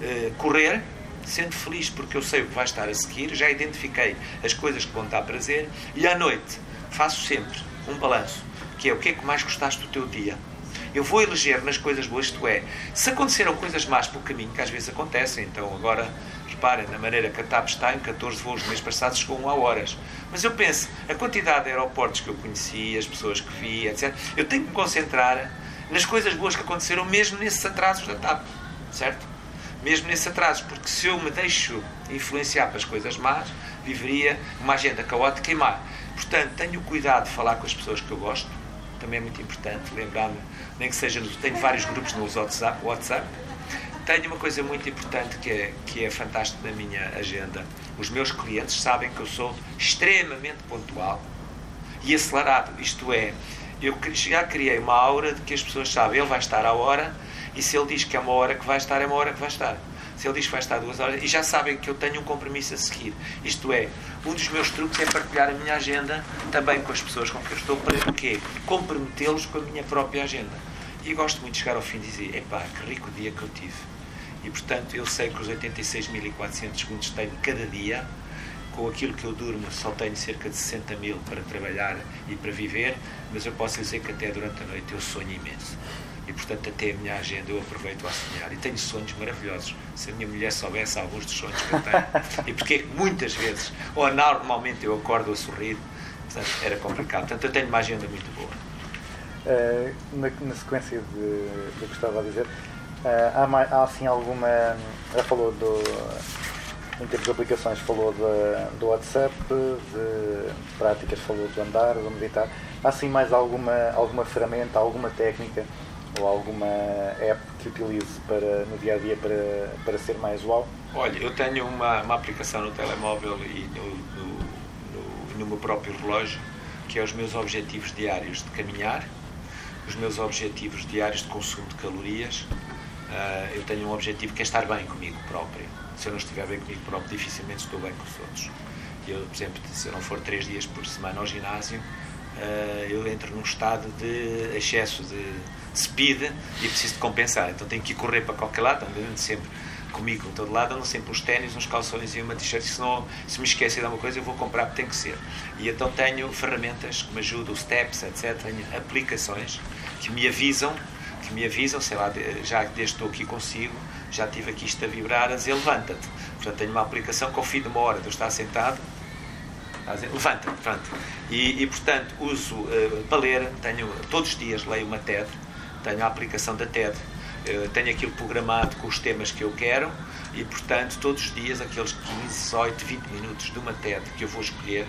eh, correr sendo feliz porque eu sei o que vai estar a seguir, já identifiquei as coisas que vão dar prazer e à noite faço sempre um balanço, que é o que é que mais gostaste do teu dia. Eu vou eleger nas coisas boas, isto é, se aconteceram coisas más pelo caminho, que às vezes acontecem, então agora reparem, na maneira que a TAP está, em 14 voos no mês passado chegou a horas. Mas eu penso, a quantidade de aeroportos que eu conheci, as pessoas que vi, etc., eu tenho que me concentrar nas coisas boas que aconteceram mesmo nesses atrasos da TAP, certo? Mesmo nesses atrasos, porque se eu me deixo influenciar para as coisas más, viveria uma agenda caótica e má. Portanto, tenho cuidado de falar com as pessoas que eu gosto, também é muito importante lembrar-me, nem que seja, tenho vários grupos no WhatsApp, WhatsApp. Tenho uma coisa muito importante que é, que é fantástico na minha agenda. Os meus clientes sabem que eu sou extremamente pontual e acelerado. Isto é, eu já criei uma aura de que as pessoas sabem, ele vai estar à hora e se ele diz que é uma hora que vai estar, é uma hora que vai estar. Se ele diz que vai estar duas horas, e já sabem que eu tenho um compromisso a seguir. Isto é, um dos meus truques é partilhar a minha agenda também com as pessoas com quem eu estou, para quê? Comprometê-los com a minha própria agenda. E gosto muito de chegar ao fim e dizer, epá, que rico dia que eu tive. E, portanto, eu sei que os 86.400 segundos tenho cada dia, com aquilo que eu durmo, só tenho cerca de 60 mil para trabalhar e para viver, mas eu posso dizer que até durante a noite eu sonho imenso. E, portanto, até a minha agenda eu aproveito a sonhar. E tenho sonhos maravilhosos. Se a minha mulher soubesse alguns dos sonhos que eu tenho, e porque é que muitas vezes, ou normalmente eu acordo a sorrir, portanto, era complicado. Portanto, eu tenho uma agenda muito boa. Uh, na, na, sequência de, do que estava a dizer, uh, há, mais, há assim alguma. Já falou do. Em termos de aplicações, falou de, do WhatsApp, de práticas, falou do andar, do meditar. Há assim mais alguma, alguma ferramenta, alguma técnica ou alguma app que utilize para, no dia a dia para, para ser mais uau? Olha, eu tenho uma, uma aplicação no telemóvel e no, no, no, no meu próprio relógio que é os meus objetivos diários de caminhar, os meus objetivos diários de consumo de calorias. Uh, eu tenho um objetivo que é estar bem comigo próprio. Se eu não estiver bem comigo próprio, dificilmente estou bem com os outros. Eu, por exemplo, se eu não for três dias por semana ao ginásio, uh, eu entro num estado de excesso de speed e preciso de compensar. Então tenho que ir correr para qualquer lado, andando sempre comigo em todo lado, ando sempre uns ténis, uns calções e uma t-shirt. Se, não, se me esquecer de alguma coisa, eu vou comprar porque tem que ser. E então tenho ferramentas que me ajudam, steps, etc. Tenho aplicações que me avisam, que me avisam, sei lá, já desde que estou aqui consigo, já tive aqui isto a vibrar, a dizer levanta-te. Portanto, tenho uma aplicação que ao fim de uma hora de eu estar sentado, levanta-te. E, e, portanto, uso uh, ler, tenho, todos os dias leio uma TED, tenho a aplicação da TED, uh, tenho aquilo programado com os temas que eu quero e, portanto, todos os dias, aqueles 15, 18, 20 minutos de uma TED que eu vou escolher,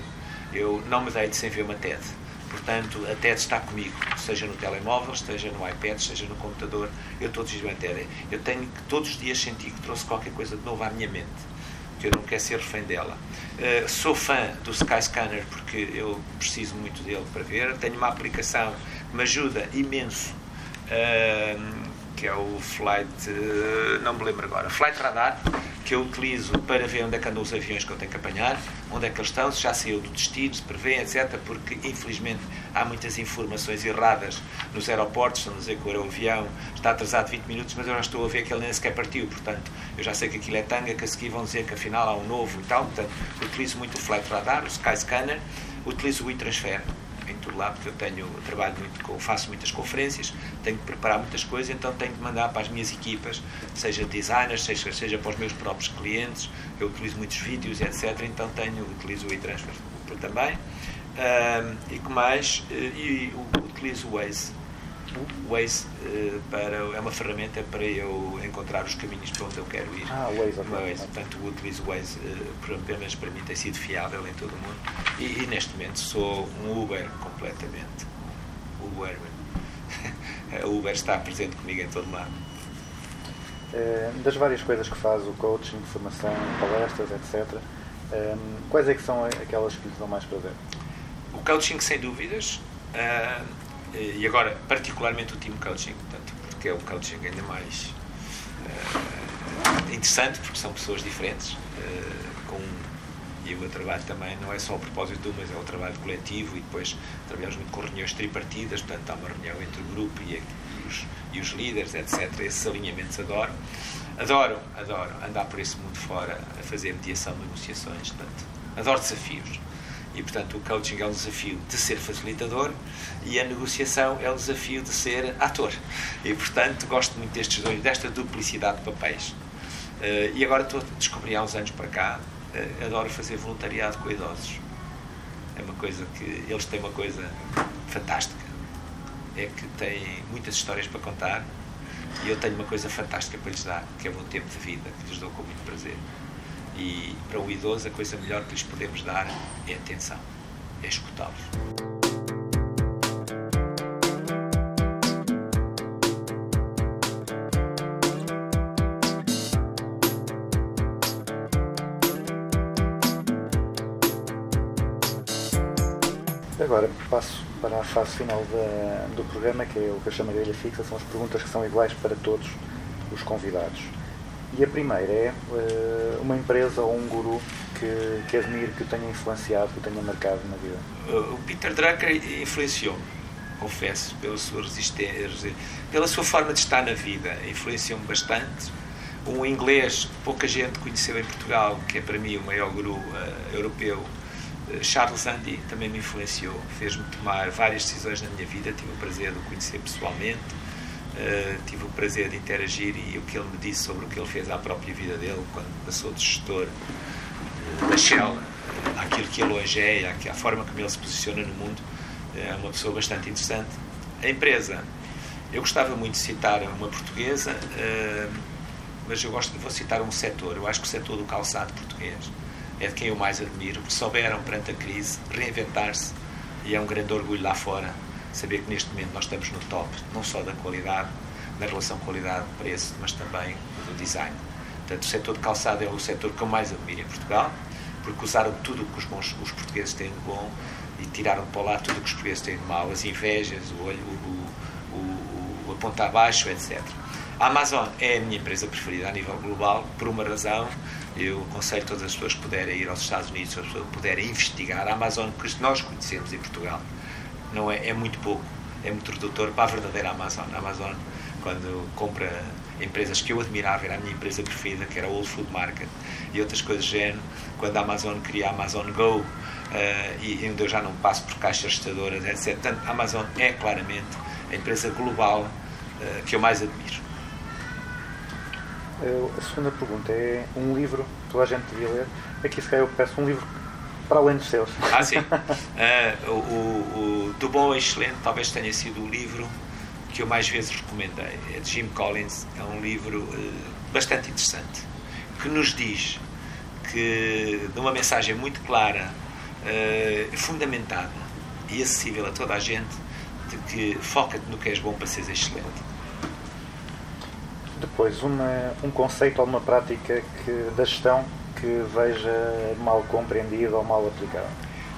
eu não me deito sem ver uma TED. Portanto, a TED está comigo, seja no telemóvel, seja no iPad, seja no computador, eu todos os dias TED. Eu tenho que todos os dias sentir que trouxe qualquer coisa de novo à minha mente, que eu não quero ser refém dela. Uh, sou fã do Skyscanner porque eu preciso muito dele para ver. Tenho uma aplicação que me ajuda imenso, que é o Flight, uh, não me lembro agora, Flight Radar, que eu utilizo para ver onde é que andam os aviões que eu tenho que apanhar, onde é que eles estão, se já saiu do destino, se prevê, etc. Porque, infelizmente, há muitas informações erradas nos aeroportos, estão a dizer que o avião está atrasado 20 minutos, mas eu já estou a ver que ele nem sequer partiu, portanto, eu já sei que aquilo é tanga, que a seguir vão dizer que afinal há um novo e tal, portanto, utilizo muito o Flight Radar, o Skyscanner, utilizo o e-transfer, em todo lado, porque eu tenho, trabalho muito faço muitas conferências, tenho que preparar muitas coisas, então tenho que mandar para as minhas equipas, seja designers, seja, seja para os meus próprios clientes, eu utilizo muitos vídeos, etc. Então tenho, utilizo o e-transfer também. Um, e que mais? E, e utilizo o Waze. O Waze uh, para, é uma ferramenta para eu encontrar os caminhos para onde eu quero ir. Ah, o Waze, ok. Waze. Portanto, utilizo o Waze uh, apenas para mim tem sido fiável em todo o mundo. E, e neste momento sou um Uber completamente. Uber. O Uber está presente comigo em todo lado. Eh, das várias coisas que faz, o coaching, formação, palestras, etc., eh, quais é que são aquelas que lhes dão mais prazer? O coaching, sem dúvidas, uh, e agora particularmente o team coaching, portanto, porque é o coaching ainda mais interessante, porque são pessoas diferentes, com e o meu trabalho também não é só o propósito de mas é o trabalho coletivo e depois trabalhamos muito com reuniões tripartidas, portanto há uma reunião entre o grupo e, e, os, e os líderes, etc. Esses alinhamentos adoro. Adoro, adoro andar por esse mundo fora a fazer mediação, negociações, portanto, adoro desafios. E, portanto, o coaching é um desafio de ser facilitador e a negociação é o desafio de ser ator. E, portanto, gosto muito destes dois, desta duplicidade de papéis. Eh, e agora estou a descobrir há uns anos para cá, adoro fazer voluntariado com idosos. É uma coisa que eles têm uma coisa fantástica. É que têm muitas histórias para contar e eu tenho uma coisa fantástica para lhes dar, que é o meu tempo de vida, que lhes dou com muito prazer. E para o idoso, a coisa melhor que lhes podemos dar é atenção, é escutá-los. Agora passo para a fase final da- do programa, que é o que eu chamo de grelha fixa, são as perguntas que são iguais para todos os convidados. E a primeira é eh, uma empresa ou um guru que, que admire, que o tenha influenciado, que o tenha marcado na vida. Uh, O Peter Drucker influenciou-me, confesso, pela sua resistência, pela sua forma de estar na vida, influenciou-me bastante. Um inglês que pouca gente conheceu em Portugal, que é para mim o maior guru uh, europeu, uh, Charles Andy, também me influenciou, fez-me tomar várias decisões na minha vida, tive o prazer de o conhecer pessoalmente, uh, tive o prazer de interagir e o que ele me disse sobre o que ele fez à própria vida dele, quando passou de gestor da Shell, aquilo que ele hoje é, a forma como ele se posiciona no mundo, é uma pessoa bastante interessante. A empresa, eu gostava muito de citar uma portuguesa, eh, mas eu gosto, vou citar um setor. Eu acho que o setor do calçado português é de quem eu mais admiro, porque souberam, perante a crise, reinventar-se e é um grande orgulho lá fora saber que neste momento nós estamos no top, não só da qualidade, da relação qualidade-preço, mas também do design. Portanto, o setor de calçado é o setor que eu mais admiro em Portugal, porque usaram tudo o que os, bons, os portugueses têm de bom e tiraram para lá tudo o que os portugueses têm de mau, as invejas, o olho, o, o, o, o apontar abaixo, etc. A Amazon é a minha empresa preferida a nível global, por uma razão. Eu aconselho todas as pessoas que puderem ir aos Estados Unidos, as pessoas que puderem investigar. A Amazon que nós conhecemos em Portugal não é, é muito pouco, é muito redutor para a verdadeira Amazon. A Amazon, quando compra empresas que eu admirava, era a minha empresa preferida, que era a Whole Food Market, e outras coisas do género, quando a Amazon cria a Amazon Go, eh, e onde eu já não passo por caixas registradoras, etc. Portanto, a Amazon é claramente a empresa global eh, que eu mais admiro. A segunda pergunta é um livro que toda a gente devia ler. Aqui se calhar eu peço um livro para além dos seus. Ah, sim. Eh, o, o, Bom ao Excelente talvez tenha sido o livro que eu mais vezes recomendei. É de Jim Collins. É um livro eh, bastante interessante que nos diz que, de uma mensagem muito clara, eh, fundamentada e acessível a toda a gente, de que foca-te no que és bom para seres excelente. Depois, uma, um conceito ou uma prática que, da gestão que veja mal compreendida ou mal aplicada.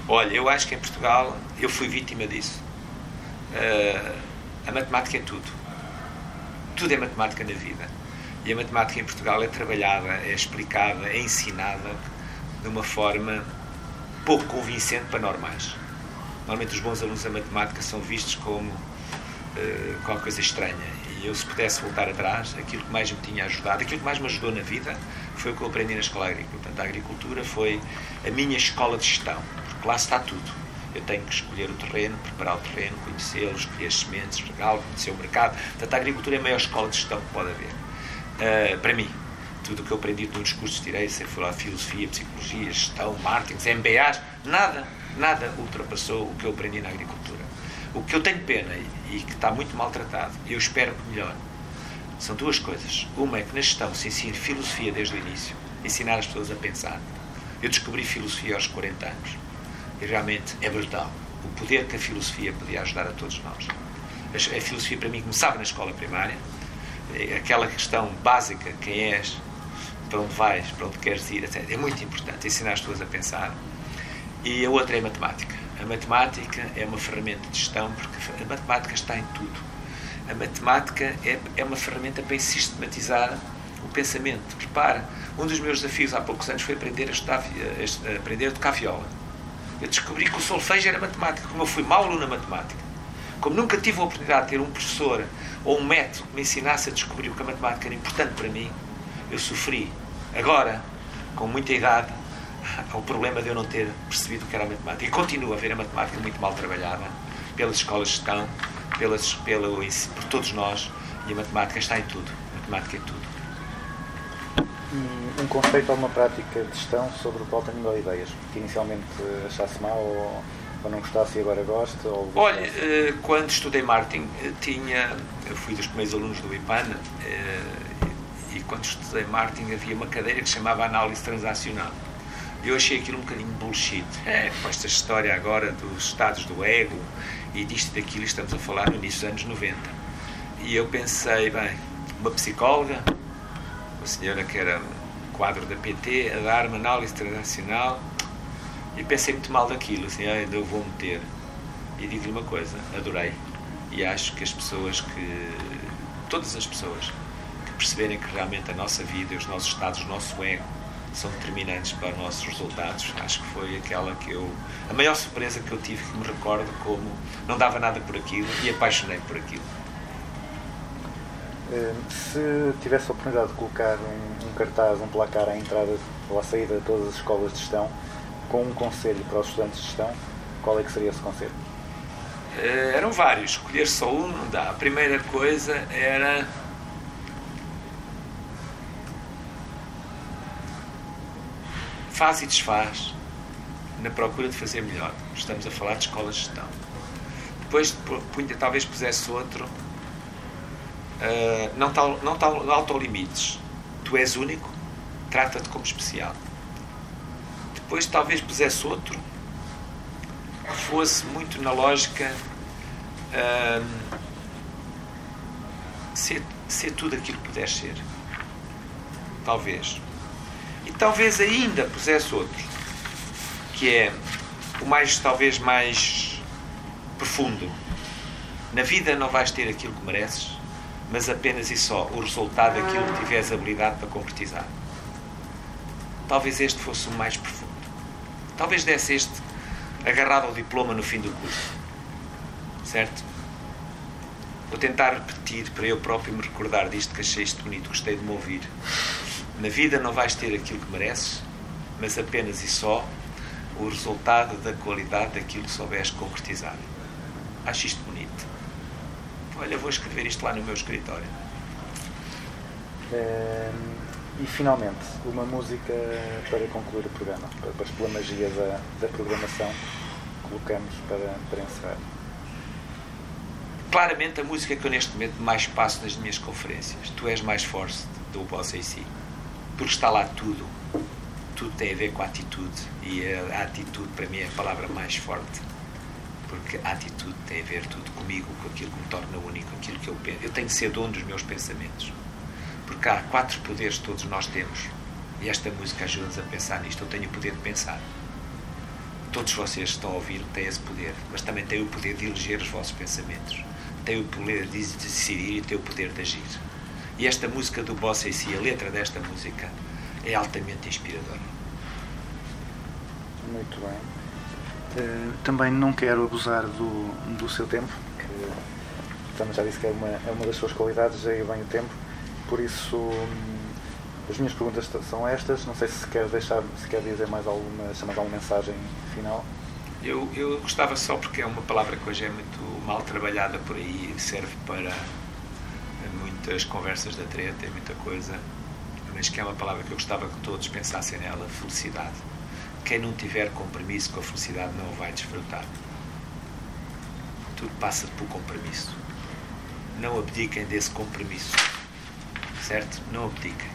Olha, eu acho que em Portugal eu fui vítima disso. Eh, a matemática é tudo. Tudo é matemática na vida. E a matemática em Portugal é trabalhada, é explicada, é ensinada de uma forma pouco convincente para normais. Normalmente os bons alunos da matemática são vistos como eh, qualquer coisa estranha. E eu, se pudesse voltar atrás, aquilo que mais me tinha ajudado, aquilo que mais me ajudou na vida, foi o que eu aprendi na escola agrícola. Portanto, a agricultura foi a minha escola de gestão, porque lá está tudo. Eu tenho que escolher o terreno, preparar o terreno, conhecê-lo, escolher as sementes, regá-lo, conhecer o mercado. Portanto, a agricultura é a maior escola de gestão que pode haver. Uh, para mim, tudo o que eu aprendi nos cursos de Direito, se for a filosofia, psicologia, gestão, marketing, MBAs, nada, nada ultrapassou o que eu aprendi na agricultura. O que eu tenho pena e, que está muito maltratado, eu espero que melhore, são duas coisas. Uma é que na gestão se ensina filosofia desde o início, ensinar as pessoas a pensar. Eu descobri filosofia aos 40 anos e realmente é brutal o poder que a filosofia podia ajudar a todos nós. A, a filosofia para mim começava na escola primária, é aquela questão básica, quem és, para onde vais, para onde queres ir, etc. É muito importante ensinar as pessoas a pensar. E a outra é a matemática. A matemática é uma ferramenta de gestão porque a matemática está em tudo. A matemática é, é uma ferramenta para sistematizar o pensamento. Repara, um dos meus desafios há poucos anos foi aprender a, estudar, a, aprender a tocar viola. Eu descobri que o solfejo era matemática. Como eu fui mau aluno na matemática, como nunca tive a oportunidade de ter um professor ou um método que me ensinasse a descobrir o que a matemática era importante para mim, eu sofri. Agora, com muita idade, o problema de eu não ter percebido o que era a matemática. E continuo a ver a matemática muito mal trabalhada pelas escolas de gestão, pelas, pelo, por todos nós. E a matemática está em tudo. A matemática é tudo. Um, conceito ou uma prática de gestão sobre o qual tenho mil ideias. Que inicialmente achasse mal ou, ou não gostasse e agora gosta. Ou Olha, eh, quando estudei marketing, eh, tinha, eu fui dos primeiros alunos do IPAN eh, e quando estudei marketing havia uma cadeira que se chamava Análise Transacional. Eu achei aquilo um bocadinho bullshit. É, com esta história agora dos estados do ego e disto e daquilo, estamos a falar no início dos anos 90. E eu pensei, bem, uma psicóloga, uma senhora que era quadro da PT, a dar-me análise transacional, e pensei muito mal daquilo, assim, ah, eu vou meter. E digo-lhe uma coisa, adorei. E acho que as pessoas que. todas as pessoas que perceberem que realmente a nossa vida, os nossos estados, o nosso ego são determinantes para os nossos resultados, acho que foi aquela que eu. a maior surpresa que eu tive, que me recordo como não dava nada por aquilo e apaixonei por aquilo. Eh, Se tivesse a oportunidade de colocar um, um cartaz, um placar à entrada ou à saída de todas as escolas de gestão, com um conselho para os estudantes de gestão, qual é que seria esse conselho? Eh, eram vários, escolher só um não dá. A primeira coisa era. Faz e desfaz na procura de fazer melhor. Estamos a falar de escolas de gestão. Depois talvez pusesse outro. eh, não tal, não tal autolimites. Tu és único, trata-te como especial. Depois talvez pusesse outro que fosse muito na lógica ahm, ser, ser tudo aquilo que puderes ser. Talvez. Talvez ainda pusesse outro, que é o mais, talvez, mais profundo. Na vida não vais ter aquilo que mereces, mas apenas e só o resultado daquilo que tiveres habilidade para concretizar. Talvez este fosse o mais profundo. Talvez desse este agarrado ao diploma no fim do curso. Certo? Vou tentar repetir para eu próprio me recordar disto que achei isto bonito, gostei de me ouvir. Na vida não vais ter aquilo que mereces, mas apenas e só o resultado da qualidade daquilo que souberes concretizar. Acho isto bonito. Olha, vou escrever isto lá no meu escritório. Eh, E finalmente, uma música para concluir o programa, para- pela magia da, da programação, colocamos para, para encerrar. Claramente a música que eu neste momento mais passo nas minhas conferências. Tu és mais forte do Boss AC. Porque está lá tudo. Tudo tem a ver com a atitude. E a, atitude para mim é a palavra mais forte. Porque a atitude tem a ver tudo comigo, com aquilo que me torna único, aquilo que eu penso. Eu tenho que ser dono dos meus pensamentos. Porque há quatro poderes que todos nós temos. E esta música ajuda-nos a pensar nisto. Eu tenho o poder de pensar. Todos vocês que estão a ouvir têm esse poder, mas também têm o poder de eleger os vossos pensamentos. Têm o poder de decidir e têm o poder de agir. E esta música do Boss em si, a letra desta música, é altamente inspiradora. Muito bem. Eh, também não quero abusar do, do seu tempo, que também já disse que é uma, é uma das suas qualidades, já bem o tempo. Por isso, hum, as minhas perguntas são estas. Não sei se quer deixar, se quer dizer mais alguma, se mais alguma mensagem final. Eu, eu gostava só porque é uma palavra que hoje é muito mal trabalhada por aí e serve para muitas conversas da treta e muita coisa, mas que é uma palavra que eu gostava que todos pensassem nela, felicidade. Quem não tiver compromisso com a felicidade não o vai desfrutar. Tudo passa por compromisso. Não abdiquem desse compromisso. Certo? Não abdiquem.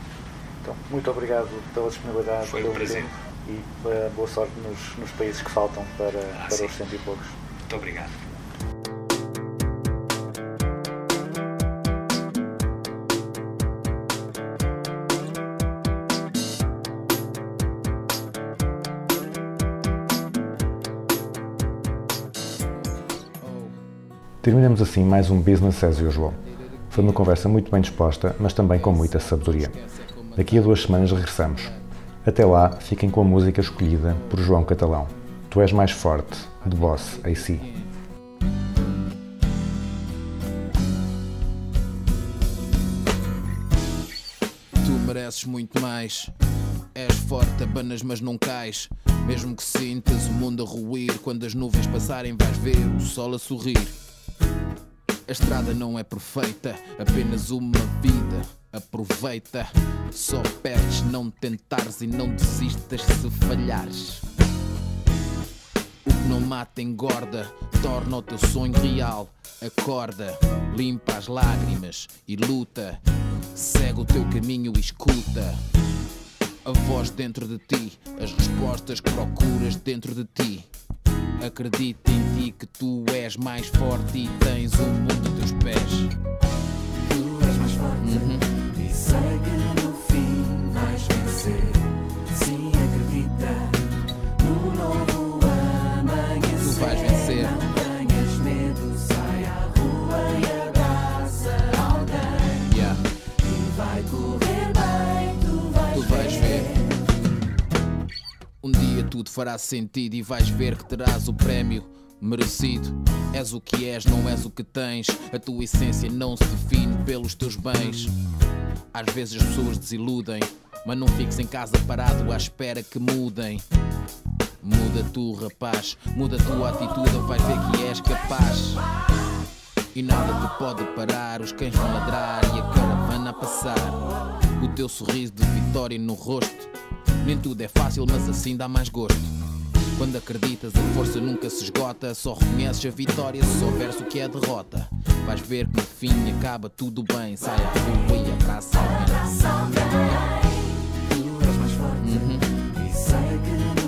Então, muito obrigado pela disponibilidade, Foi um prazer. tempo e eh, boa sorte nos, nos países que faltam para, Ah, para sim. os cento e poucos. Muito obrigado. Terminamos assim mais um Business as Usual. Foi uma conversa muito bem disposta, mas também com muita sabedoria. Daqui a duas semanas regressamos. Até lá, fiquem com a música escolhida por João Catalão. Tu és mais forte, de Boss AC. Tu mereces muito mais. És forte, abanas, mas não cais. Mesmo que sintas o mundo a ruir, quando as nuvens passarem, vais ver o sol a sorrir. A estrada não é perfeita, apenas uma vida. Aproveita, só perdes não tentares e não desistas se falhares. O que não mata engorda, torna o teu sonho real. Acorda, limpa as lágrimas e luta. Segue o teu caminho e escuta. A voz dentro de ti, as respostas que procuras dentro de ti. Acredita em ti que tu és mais forte e tens o mundo teus pés. Tu és mais forte e sei que no fim vais vencer. Sim, acredita tudo fará sentido e vais ver que terás o prémio merecido. És o que és, não és o que tens. A tua essência não se define pelos teus bens. Às vezes as pessoas desiludem, mas não fiques em casa parado à espera que mudem. Muda tu, rapaz, muda a tua atitude, vais ver que és capaz. E nada te pode parar, os cães vão ladrar e a caravana a passar. O teu sorriso de vitória no rosto. Nem tudo é fácil, mas assim dá mais gosto. Quando acreditas, a força nunca se esgota. Só reconheces a vitória se souberes o que é derrota. Vais ver que no fim acaba tudo bem. Sai à rua e abraça alguém. Tu és mais forte e sei que